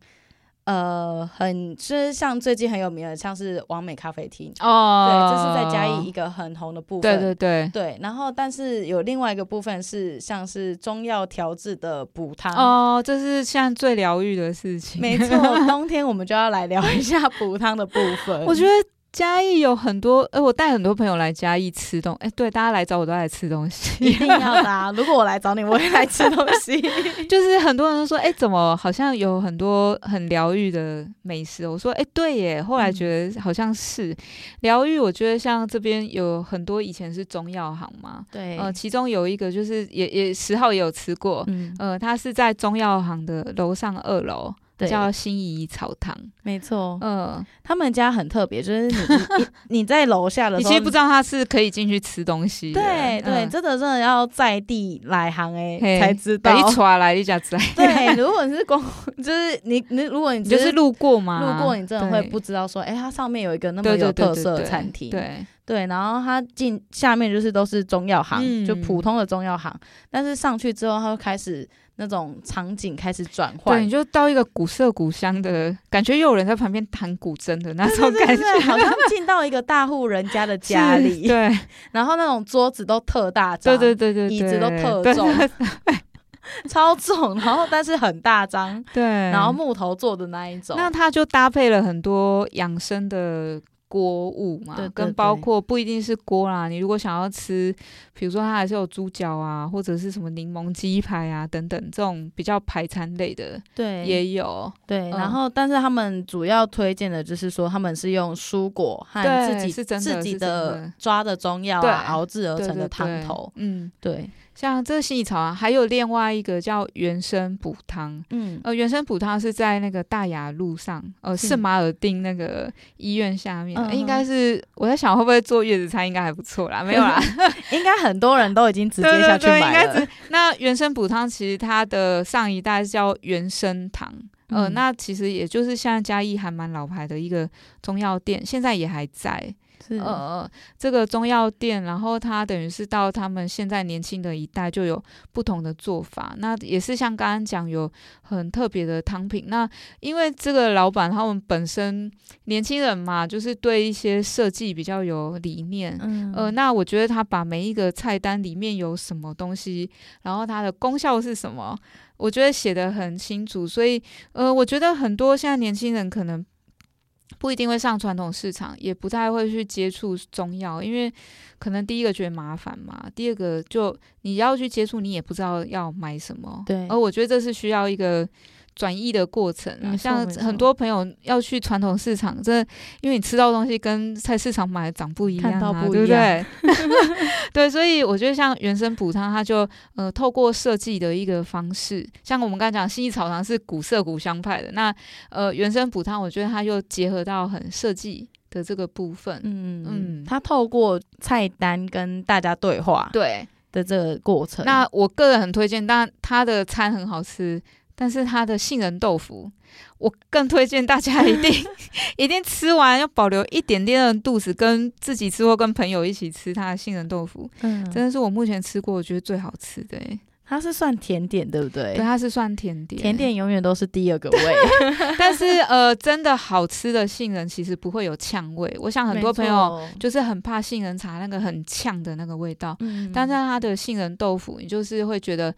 呃，很就是像最近很有名的，像是完美咖啡厅哦，对，这是在嘉义一个很红的部分。对对对对，然后但是有另外一个部分是像是中药调制的补汤哦，这是现在最疗愈的事情。没错，<laughs> 冬天我们就要来聊一下补汤的部分。我觉得。嘉义有很多，呃，我带很多朋友来嘉义吃东，哎，对，大家来找我都来吃东西，<laughs> 一定要的啊！如果我来找你，我也来吃东西。<laughs> 就是很多人都说，哎，怎么好像有很多很疗愈的美食？我说，哎，对耶。后来觉得好像是疗愈，我觉得像这边有很多以前是中药行嘛，对，呃，其中有一个就是也也十号也有吃过，嗯，呃，它是在中药行的楼上二楼。对。叫心仪草堂，没错，嗯，他们家很特别，就是你你 <laughs> 你在楼下的时候，你其实不知道他是可以进去吃东西的，对对，真的真的要在地来行哎才知道，一出来一家子，<laughs> 对，如果你是光 <laughs> 就是你你如果你就是路过嘛，路过你真的会不知道说，哎，它上面有一个那么有特色的餐厅，对对，然后他进下面就是都是中药行，就普通的中药行，但是上去之后，他就开始。那种场景开始转换，对，你就到一个古色古香的感觉，又有人在旁边弹古筝的那种感觉，好像进到一个大户人家的 <laughs> 家里。对，然后那种桌子都特大张，对对对对，椅子都特重 <laughs> <laughs> 超重，然后但是很大张，对，然后木头做的那一种，那它就搭配了很多养生的。锅物嘛，对对对，跟包括不一定是锅啦。你如果想要吃，比如说它还是有猪脚啊，或者是什么柠檬鸡排啊等等这种比较排餐类的，对，也有对。然后，但是他们主要推荐的就是说，他们是用蔬果和自己自己的抓的中药啊熬制而成的汤头。嗯，对。像这个薰衣草啊，还有另外一个叫原生补汤。嗯，呃，原生补汤是在那个大雅路上，呃，圣马尔丁那个医院下面。嗯、应该是我在想会不会做月子餐，应该还不错啦。没有啦，<laughs> 应该很多人都已经直接下去买了。那原生补汤其实它的上一代叫原生堂，呃，嗯、那其实也就是现在嘉义还蛮老牌的一个中药店，现在也还在。是呃，这个中药店，然后他等于是到他们现在年轻的一代就有不同的做法，那也是像刚刚讲有很特别的汤品。那因为这个老板他们本身年轻人嘛，就是对一些设计比较有理念，嗯，呃，那我觉得他把每一个菜单里面有什么东西，然后它的功效是什么，我觉得写得很清楚。所以呃，我觉得很多现在年轻人可能。不一定会上传统市场，也不太会去接触中药，因为可能第一个觉得麻烦嘛，第二个就你要去接触，你也不知道要买什么。对，而我觉得这是需要一个。转移的过程，啊像很多朋友要去传统市场，这因为你吃到东西跟菜市场买的长不一样啊，对不对？<laughs> 对，所以我觉得像原生补汤，它就呃透过设计的一个方式，像我们刚才讲薰衣草堂是古色古香派的，那呃原生补汤，我觉得它又结合到很设计的这个部分，嗯嗯，它透过菜单跟大家对话，对的这个过程，那我个人很推荐，但它的餐很好吃。但是它的杏仁豆腐，我更推荐大家一定 <laughs> <laughs> 一定吃完要保留一点点的肚子，跟自己吃或跟朋友一起吃它的杏仁豆腐，嗯，真的是我目前吃过我觉得最好吃的。它是算甜点对不对？对，它是算甜点。甜点永远都是第二个味，<laughs> 但是呃，真的好吃的杏仁其实不会有呛味。我想很多朋友就是很怕杏仁茶那个很呛的那个味道，嗯，但是它的杏仁豆腐，你就是会觉得。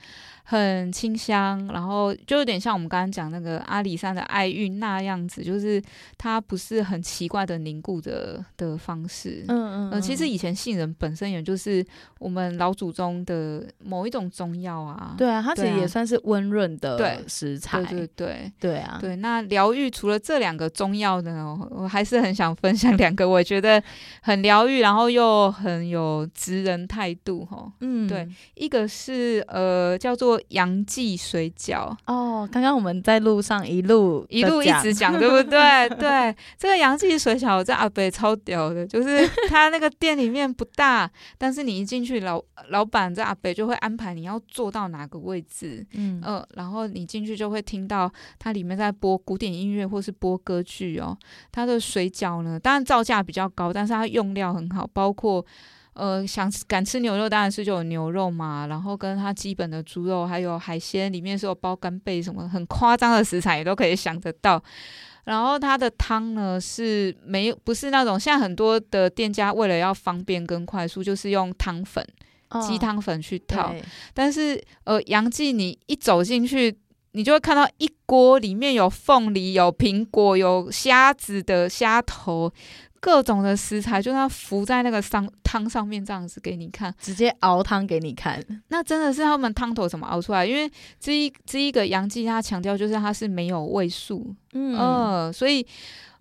很清香，然后就有点像我们刚刚讲那个阿里山的爱韵那样子，就是它不是很奇怪的凝固的的方式。嗯嗯，嗯，呃，其实以前杏仁本身也就是我们老祖宗的某一种中药啊。对啊，它其实也算是温润的食材。对对对对啊，对。那疗愈除了这两个中药呢，我还是很想分享两个，我觉得很疗愈，然后又很有职人态度哈。嗯，对，一个是呃叫做。杨记水饺哦，刚刚我们在路上一路一路一直讲，<laughs> 对不对？对，这个杨记水饺在阿北超屌的，就是他那个店里面不大，但是你一进去，老老板在阿北就会安排你要坐坐到哪个位置，嗯呃，然后你进去就会听到它里面在播古典音乐或是播歌剧哦。它的水饺呢，当然造价比较高，但是它用料很好，包括呃想敢吃牛肉当然是就有牛肉嘛，然后跟它基本的猪肉还有海鲜，里面是有包干贝什么很夸张的食材也都可以想得到。然后它的汤呢是没有不是那种，现在很多的店家为了要方便跟快速，就是用汤粉、哦、鸡汤粉去套。对但是呃，杨记你一走进去，你就会看到一锅里面有凤梨、有苹果、有虾子的虾头。各种的食材，就它浮在那个汤汤上面，这样子给你看，直接熬汤给你看。那真的是他们汤头怎么熬出来？因为这一这一个杨记，他强调就是它是没有味素，嗯、呃，所以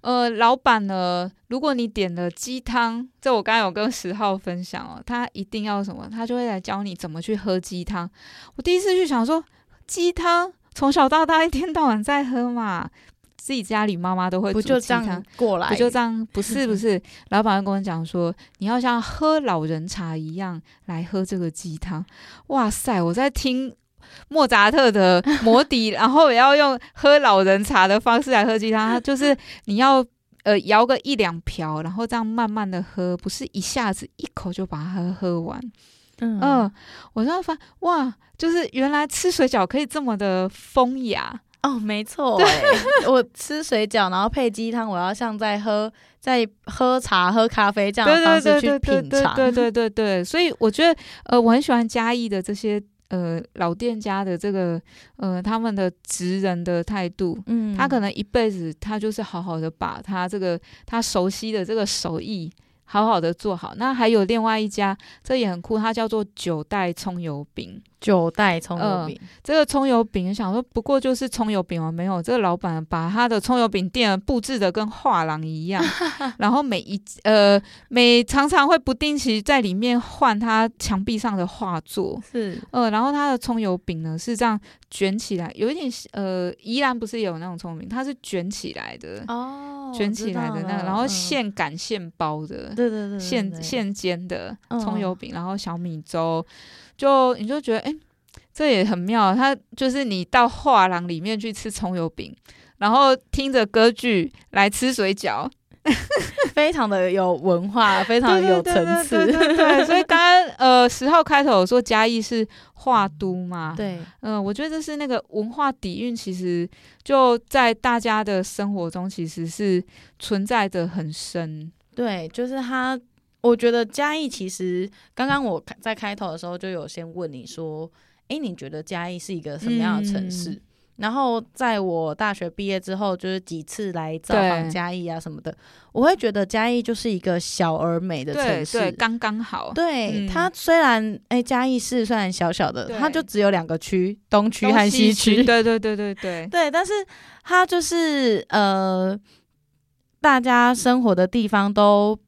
呃，老板呢，如果你点了鸡汤，这我刚刚有跟十号分享哦，他一定要什么，他就会来教你怎么去喝鸡汤。我第一次去想说，鸡汤从小到大一天到晚在喝嘛。自己家里妈妈都会煮鸡汤，不就这样过来？不就这样？不是不是，老板跟我讲说，你要像喝老人茶一样来喝这个鸡汤。哇塞！我在听莫扎特的魔笛，然后也要用喝老人茶的方式来喝鸡汤。就是你要呃摇个一两瓢，然后这样慢慢的喝，不是一下子一口就把它喝完。嗯、呃，我就发哇，就是原来吃水饺可以这么的风雅。哦，没错，哎，<laughs> 我吃水饺，然后配鸡汤，我要像在喝在喝茶、喝咖啡这样的方式去品尝，对对对对，所以我觉得，呃，我很喜欢嘉义的这些呃老店家的这个呃他们的职人的态度，嗯，他可能一辈子他就是好好的把他这个他熟悉的这个手艺。好好的做好，那还有另外一家，这也很酷，它叫做九代葱油饼。九代葱油饼，呃，这个葱油饼，想说不过就是葱油饼哦？没有，这个老板把他的葱油饼店布置的跟画廊一样，<laughs> 然后每一呃每常常会不定期在里面换他墙壁上的画作，是呃，然后他的葱油饼呢是这样卷起来，有一点呃，宜兰不是有那种葱油饼，它是卷起来的哦。卷起来的那个，然后现擀现包的，对对对，现现煎的葱油饼，然后小米粥，就你就觉得，哎，这也很妙。它就是你到画廊里面去吃葱油饼，然后听着歌剧来吃水饺，非常的有文化，<laughs> 非常的有层次。对，对，对，对，对，对，所以刚刚呃十号开头有说嘉义是画都嘛，对，嗯、呃，我觉得这是那个文化底蕴，其实就在大家的生活中其实是存在的很深。对，就是他，我觉得嘉义其实刚刚我在开头的时候就有先问你说，哎，你觉得嘉义是一个什么样的城市？嗯然后在我大学毕业之后，就是几次来造访嘉义啊什么的，我会觉得嘉义就是一个小而美的城市，对，对刚刚好。对、嗯、它虽然哎，嘉义市虽然小小的，它就只有两个区，东区和西区。对对对对对 <laughs> 对，但是它就是呃，大家生活的地方都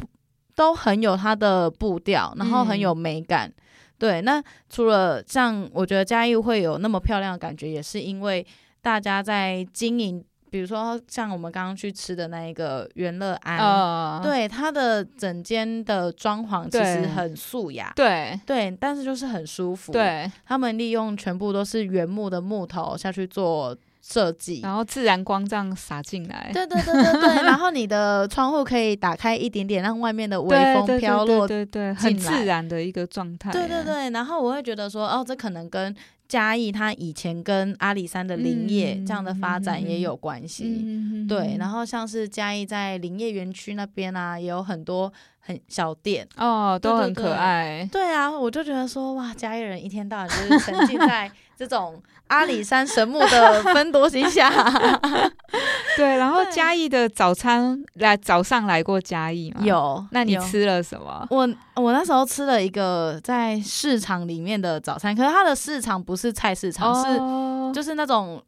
都很有它的步调，然后很有美感。嗯对，那除了像我觉得嘉义会有那么漂亮的感觉，也是因为大家在经营，比如说像我们刚刚去吃的那一个元乐安，呃、对，它的整间的装潢其实很素雅，对对，但是就是很舒服，对，他们利用全部都是原木的木头下去做。设计，然后自然光这样洒进来，对对对对对，<laughs> 然后你的窗户可以打开一点点，让外面的微风飘落，对对，对，对，对，很自然的一个状态。对对对，然后我会觉得说，哦，这可能跟嘉义它以前跟阿里山的林业这样的发展也有关系。嗯、对，然后像是嘉义在林业园区那边啊，也有很多很小店哦，都很可爱。对，对，对，对啊，我就觉得说，哇，嘉义人一天到晚就是沉浸在这种。阿里山神木的分多西下，<laughs> 对，然后嘉义的早餐来早上来过嘉义吗？有，那你吃了什么？我我那时候吃了一个在市场里面的早餐，可是它的市场不是菜市场，哦、是就是那种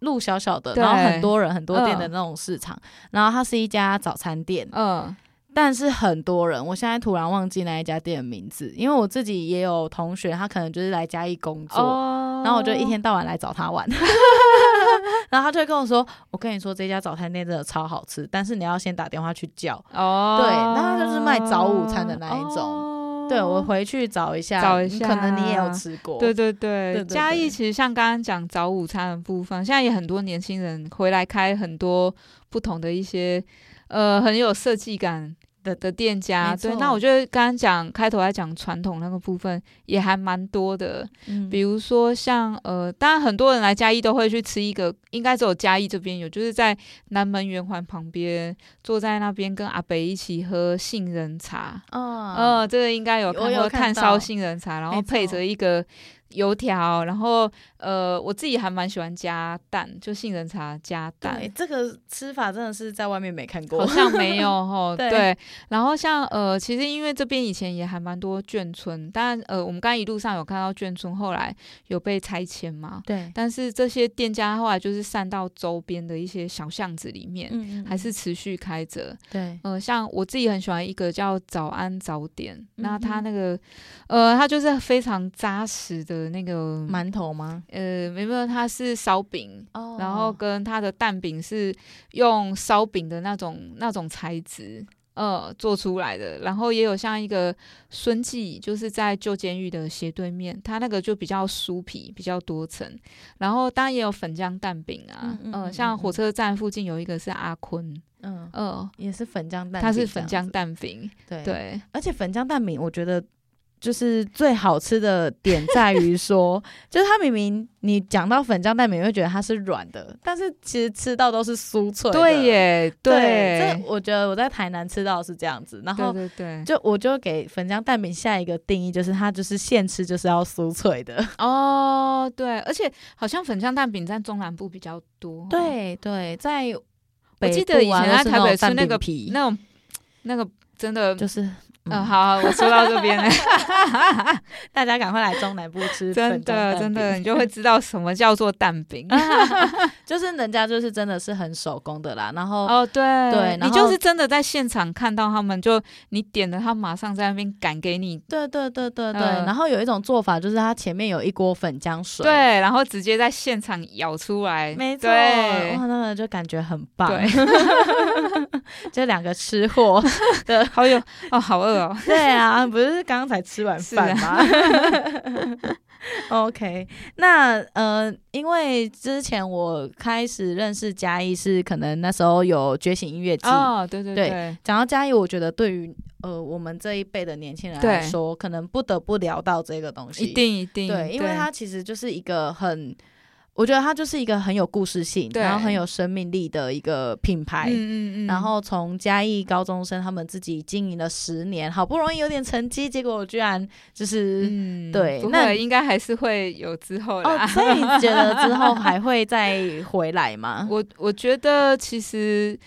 路小小的，然后很多人很多店的那种市场，嗯、然后它是一家早餐店，嗯。但是很多人，我现在突然忘记那一家店的名字，因为我自己也有同学，他可能就是来嘉义工作，oh. 然后我就一天到晚来找他玩，<laughs> 然后他就会跟我说：“我跟你说，这家早餐店真的超好吃，但是你要先打电话去叫。”哦，对，那他就是卖早午餐的那一种，哦，对，我回去找一下，找一下，可能你也有吃过。对对对，嘉义其实像刚刚讲早午餐的部分，现在也很多年轻人回来开很多不同的一些，呃，很有设计感。的的店家，对，那我觉得刚刚讲开头来讲传统那个部分也还蛮多的，嗯，比如说像呃，当然很多人来嘉义都会去吃一个，应该只有嘉义这边有，就是在南门圆环旁边，坐在那边跟阿北一起喝杏仁茶，哦，呃，这个应该有看过炭烧杏仁茶，然后配着一个。油条，然后呃，我自己还蛮喜欢加蛋，就杏仁茶加蛋。这个吃法真的是在外面没看过，好像没有 <laughs> 哦。对，对，然后像呃，其实因为这边以前也还蛮多眷村，当然呃，我们刚刚一路上有看到眷村后来有被拆迁嘛。对。但是这些店家后来就是散到周边的一些小巷子里面，嗯嗯还是持续开着。对。呃，像我自己很喜欢一个叫早安早点，那它那个呃，它就是非常扎实的。那个馒头吗？呃，没有，它是烧饼，oh. 然后跟它的蛋饼是用烧饼的那种那种材质，呃，做出来的。然后也有像一个孙记，就是在旧监狱的斜对面，它那个就比较酥皮，比较多层。然后当然也有粉浆蛋饼啊，嗯，嗯，嗯，呃，像火车站附近有一个是阿坤，嗯，呃，也是粉浆蛋，它是粉浆蛋饼，对对，而且粉浆蛋饼我觉得。就是最好吃的点在于说，<laughs> 就是它明明你讲到粉浆蛋饼，你会觉得它是软的，但是其实吃到都是酥脆的。对耶，对，对，这我觉得我在台南吃到是这样子。然后，对对对，就我就给粉浆蛋饼下一个定义，就是它就是现吃就是要酥脆的。哦，对，而且好像粉浆蛋饼在中南部比较多。对对，在我记得以前在台北吃那个皮，那种那个真的就是。嗯，好，好，我说到这边了，<laughs> 大家赶快来中南部吃，真的，真的，你就会知道什么叫做蛋饼，<laughs> 就是人家就是真的是很手工的啦。然后，哦，对，对，你就是真的在现场看到他们，就你点了，他马上在那边赶给你。对，对，对，对，对。然后有一种做法就是，他前面有一锅粉浆水，对，然后直接在现场舀出来，没错，哇，那个就感觉很棒。对，<laughs> 这两个吃货 <laughs> 的，好有哦，好饿哦。对啊，不是刚刚才吃完饭吗？啊、<laughs> OK，那呃，因为之前我开始认识嘉义是可能那时候有觉醒音乐季哦，对对对。讲到嘉义，我觉得对于呃我们这一辈的年轻人来说，可能不得不聊到这个东西，一定一定，对，因为它其实就是一个很。我觉得它就是一个很有故事性，然后很有生命力的一个品牌。嗯嗯嗯。然后从嘉义高中生他们自己经营了十年，好不容易有点成绩，结果居然就是、嗯、对，那应该还是会有之后啦。哦，所以你觉得之后 <laughs> 还会再回来吗？<laughs> 我我觉得其实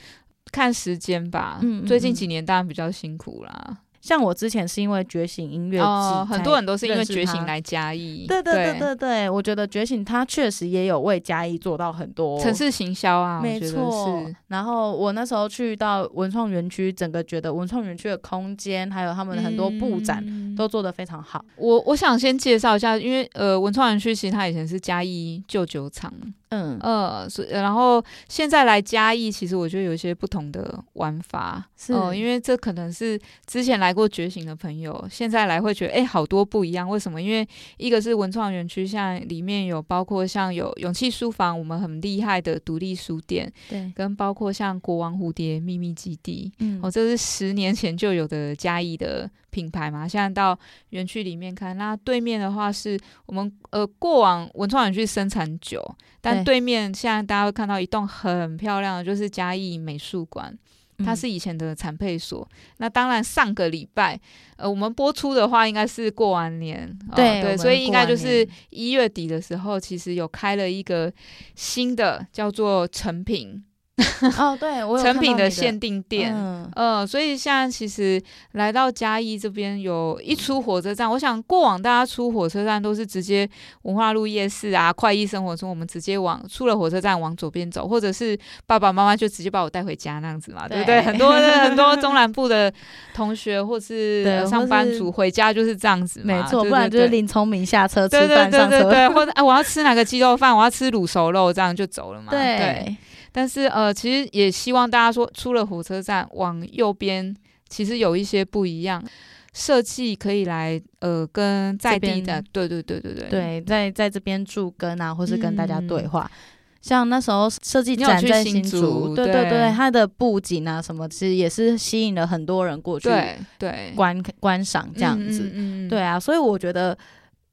看时间吧。嗯，嗯，嗯。最近几年当然比较辛苦啦。像我之前是因为觉醒音乐季、哦，很多人都是因为觉醒来嘉义。对对对对对，我觉得觉醒它确实也有为嘉义做到很多城市行销啊，没错。然后我那时候去到文创园区，整个觉得文创园区的空间还有他们的很多布展都做得非常好。嗯、我我想先介绍一下，因为呃文创园区其实它以前是嘉义旧酒厂。嗯呃，所然后现在来嘉义，其实我觉得有一些不同的玩法，是、呃，因为这可能是之前来过觉醒的朋友，现在来会觉得，哎，好多不一样。为什么？因为一个是文创园区，像里面有包括像有勇气书房，我们很厉害的独立书店，对，跟包括像国王蝴蝶秘密基地，嗯，哦，这是十年前就有的嘉义的品牌嘛，现在到园区里面看，那对面的话是我们呃过往文创园区生产酒，但对面现在大家会看到一栋很漂亮的，就是嘉义美术馆，它是以前的产配所。嗯、那当然上个礼拜呃我们播出的话应该是过完年，对、哦、对，所以应该就是一月底的时候，其实有开了一个新的叫做成品。<laughs> 哦，对，我成品的限定店，嗯，呃，所以现在其实来到嘉义这边，有一出火车站，我想过往大家出火车站都是直接文化路夜市啊，快意生活中，我们直接往出了火车站往左边走，或者是爸爸妈妈就直接把我带回家那样子嘛，对，对不对？很多很多中南部的同学或是 <laughs> 上班族回家就是这样子嘛，没错，不然就是林聪明下车吃饭对对对对对，或者啊，我要吃哪个鸡肉饭，我要吃卤熟肉，这样就走了嘛，对。对但是呃，其实也希望大家说，出了火车站往右边，其实有一些不一样。设计可以来呃跟在地的，对对对对对，对，在在这边驻根啊，或是跟大家对话。嗯、像那时候设计展在新竹，对对对，它的布景啊什么，其实也是吸引了很多人过去对对观观赏这样子，嗯嗯嗯对啊，所以我觉得。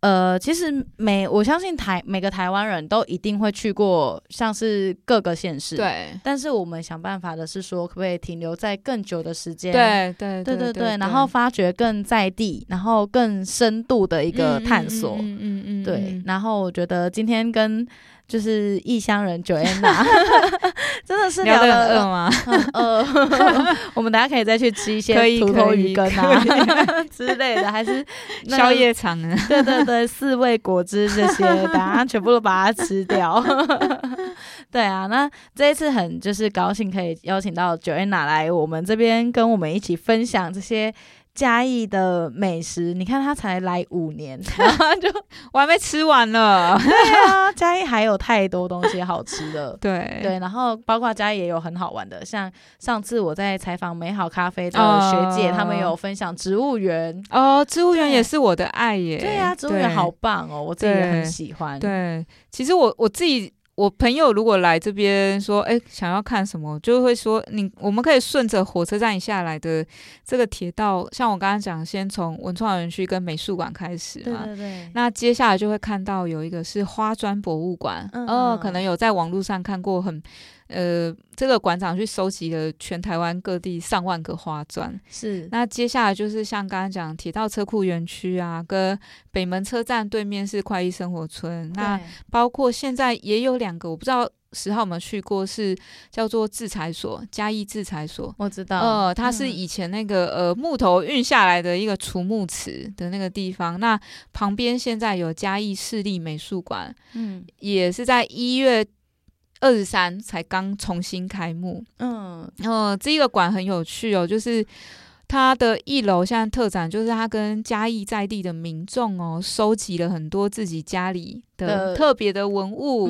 呃，其实每我相信台每个台湾人都一定会去过，像是各个县市。对。但是我们想办法的是说，可不可以停留在更久的时间？对对对对对。然后发掘更在地，然后更深度的一个探索。嗯嗯嗯。对。然后我觉得今天跟。就是异乡人 Joanna，<laughs> 真的是聊得很饿吗？饿，<laughs> <laughs> 我们等下可以再去吃一些土头鱼羹啊之类的，还是宵夜场呢？对对对，四味果汁这些，等下全部都把它吃掉。对啊，那这一次很就是高兴可以邀请到 Joanna 来我们这边跟我们一起分享这些。嘉义的美食，你看他才来五年，<laughs> 然后就我还没吃完呢。<laughs> 对啊，嘉义还有太多东西好吃的。对对，然后包括嘉义也有很好玩的，像上次我在采访美好咖啡的学姐，他、哦、们有分享植物园。哦，植物园也是我的爱耶。对啊，植物园好棒哦，我自己也很喜欢。对，对其实我我自己。我朋友如果来这边说，哎，想要看什么，就会说你，我们可以顺着火车站下来的这个铁道，像我刚刚讲，先从文创园区跟美术馆开始嘛。对对对。那接下来就会看到有一个是花砖博物馆，嗯，哦，可能有在网络上看过很。呃，这个馆长去收集了全台湾各地上万个花砖。是，那接下来就是像刚刚讲铁道车库园区啊，跟北门车站对面是快意生活村。那包括现在也有两个，我不知道十号有没有去过，是叫做制裁所，嘉义制裁所。我知道，呃，它是以前那个呃木头运下来的一个储木池的那个地方。那旁边现在有嘉义市立美术馆，嗯，也是在一月。二十三才刚重新开幕，嗯，呃，这个馆很有趣哦，就是它的一楼现在特展，就是它跟嘉义在地的民众哦，收集了很多自己家里的特别的文物，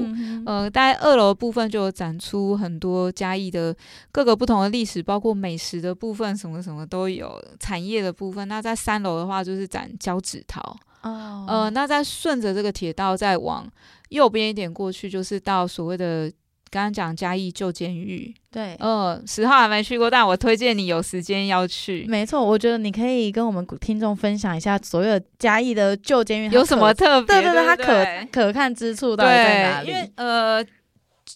呃，呃，大概二楼部分就有展出很多嘉义的各个不同的历史，包括美食的部分，什么什么都有，产业的部分。那在三楼的话，就是展胶纸陶，哦，呃，那再顺着这个铁道再往。右边一点过去就是到所谓的刚刚讲嘉义旧监狱，对，呃，十号还没去过，但我推荐你有时间要去。没错，我觉得你可以跟我们听众分享一下所有嘉义的旧监狱有什么特别，对对对，它可可看之处到底在哪里？因为呃。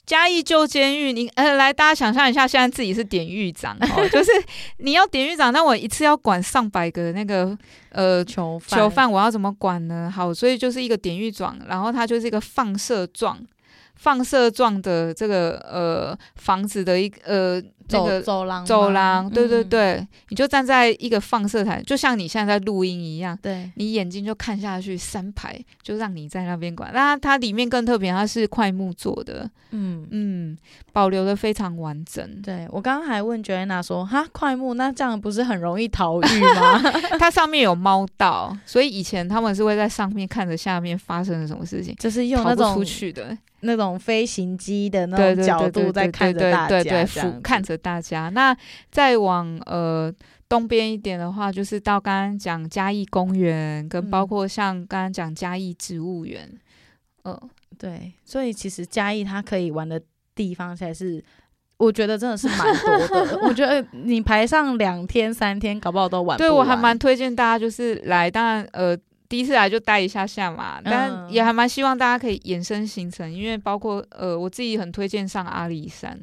嘉义旧监狱，你呃来，大家想象一下，现在自己是典狱长哦，<laughs> 就是你要典狱长，那我一次要管上百个那个呃囚犯，囚犯我要怎么管呢？好，所以就是一个典狱长，然后它就是一个放射状。放射状的这个呃房子的一个呃那个走廊走廊，对对对，嗯，你就站在一个放射台，就像你现在在录音一样，对，你眼睛就看下去三排，就让你在那边管。那它里面更特别，它是块木做的，嗯嗯，保留的非常完整。对，我刚刚还问 Joanna 说，哈，块木那这样不是很容易逃狱吗？<laughs> 它上面有猫道，所以以前他们是会在上面看着下面发生了什么事情，就是用那种出去的。那种飞行机的那种角度在看着大家，看着大家。那再往呃东边一点的话，就是到刚刚讲嘉义公园，跟包括像刚刚讲嘉义植物园，嗯、呃，对。所以其实嘉义它可以玩的地方才是，我觉得真的是蛮多的。<laughs> 我觉得你排上两天三天，搞不好都玩不完。对，我还蛮推荐大家就是来，当然呃。第一次来就待一下下嘛，但也还蛮希望大家可以延伸行程，因为包括呃我自己很推荐上阿里山，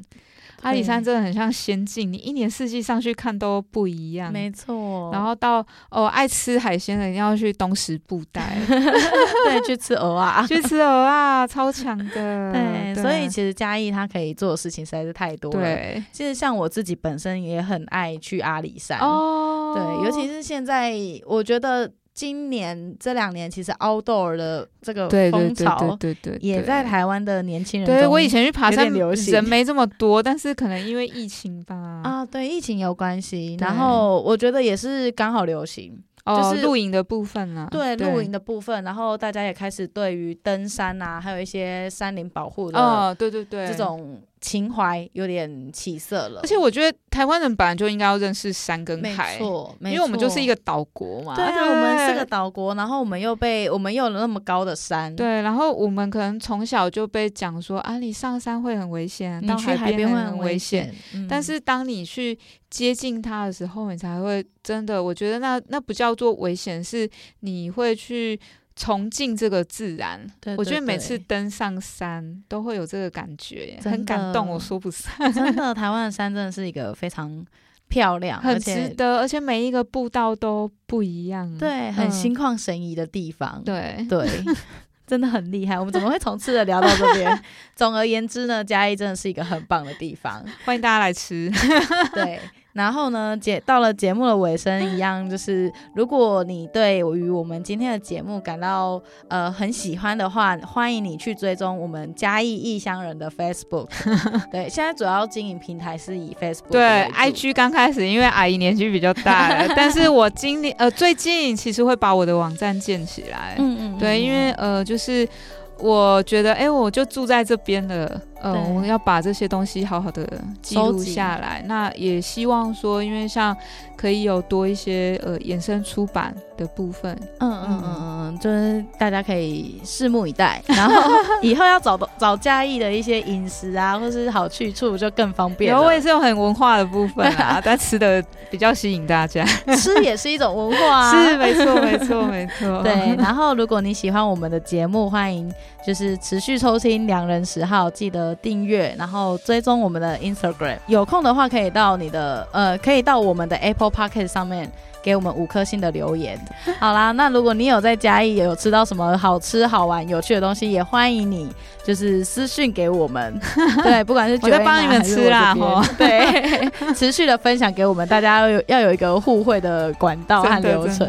阿里山真的很像仙境，你一年四季上去看都不一样。没错，然后到哦爱吃海鲜的一定要去东石布袋，<laughs> 对，去吃蚵啊，<laughs> 去吃蚵啊，超强的。<laughs> 对，对，所以其实嘉义它可以做的事情实在是太多了。对，其实像我自己本身也很爱去阿里山哦，对，尤其是现在我觉得。今年这两年，其实 outdoor 的这个风潮，对对对，也在台湾的年轻人。对，我以前去爬山，人没这么多，<laughs> 但是可能因为疫情吧。啊，对，疫情有关系。然后我觉得也是刚好流行，就是露营的部分啊。对，露营的部分，然后大家也开始对于登山啊，还有一些山林保护的，哦，对对对，这种情怀有点起色了。而且我觉得台湾人本来就应该要认识山跟海，没错，因为我们就是一个岛国嘛。对啊，对我们是个岛国，然后我们又被我们又有那么高的山，对，然后我们可能从小就被讲说啊，你上山会很危险，你去海边会很危险。嗯、但是当你去接近它的时候，你才会真的，我觉得那那不叫做危险，是你会去。崇敬这个自然，对对对，我觉得每次登上山都会有这个感觉，很感动，我说不上。<laughs> 真的，台湾的山真的是一个非常漂亮、很值得，而且每一个步道都不一样，对，很心旷神怡的地方。嗯、对。对，<laughs> 真的很厉害。我们怎么会从吃的聊到这边？<laughs> 总而言之呢，嘉义真的是一个很棒的地方，欢迎大家来吃。<laughs> 对。然后呢，节到了节目的尾声，一样就是，如果你对于我们今天的节目感到呃很喜欢的话，欢迎你去追踪我们嘉义异乡人的 Facebook。<laughs> 对，现在主要经营平台是以 Facebook。对，IG 刚开始，因为阿姨年纪比较大了，但是我今年呃最近其实会把我的网站建起来。嗯。对，因为呃就是。我觉得，哎、我就住在这边了，呃，我们要把这些东西好好的记录下来。那也希望说，因为像可以有多一些呃衍生出版的部分，嗯嗯嗯嗯，就是大家可以拭目以待。<laughs> 然后以后要找找嘉义的一些饮食啊，或是好去处，就更方便。然后我也是有很文化的部分啊，<laughs> 但吃的比较吸引大家，吃也是一种文化啊，<laughs> 是没错没错没错。对，然后如果你喜欢我们的节目，欢迎。就是持续收听良人十号，记得订阅，然后追踪我们的 Instagram。有空的话，可以到你的呃，可以到我们的 Apple Podcast 上面给我们五颗星的留言。<laughs> 好啦，那如果你有在嘉义有吃到什么好吃、好玩、有趣的东西，也欢迎你就是私讯给我们。<laughs> 对，不管是我在帮你们吃啦，对，<laughs> 持续的分享给我们，大家要有要有一个互惠的管道和流程。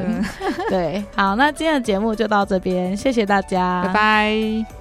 对，好，那今天的节目就到这边，谢谢大家，拜拜。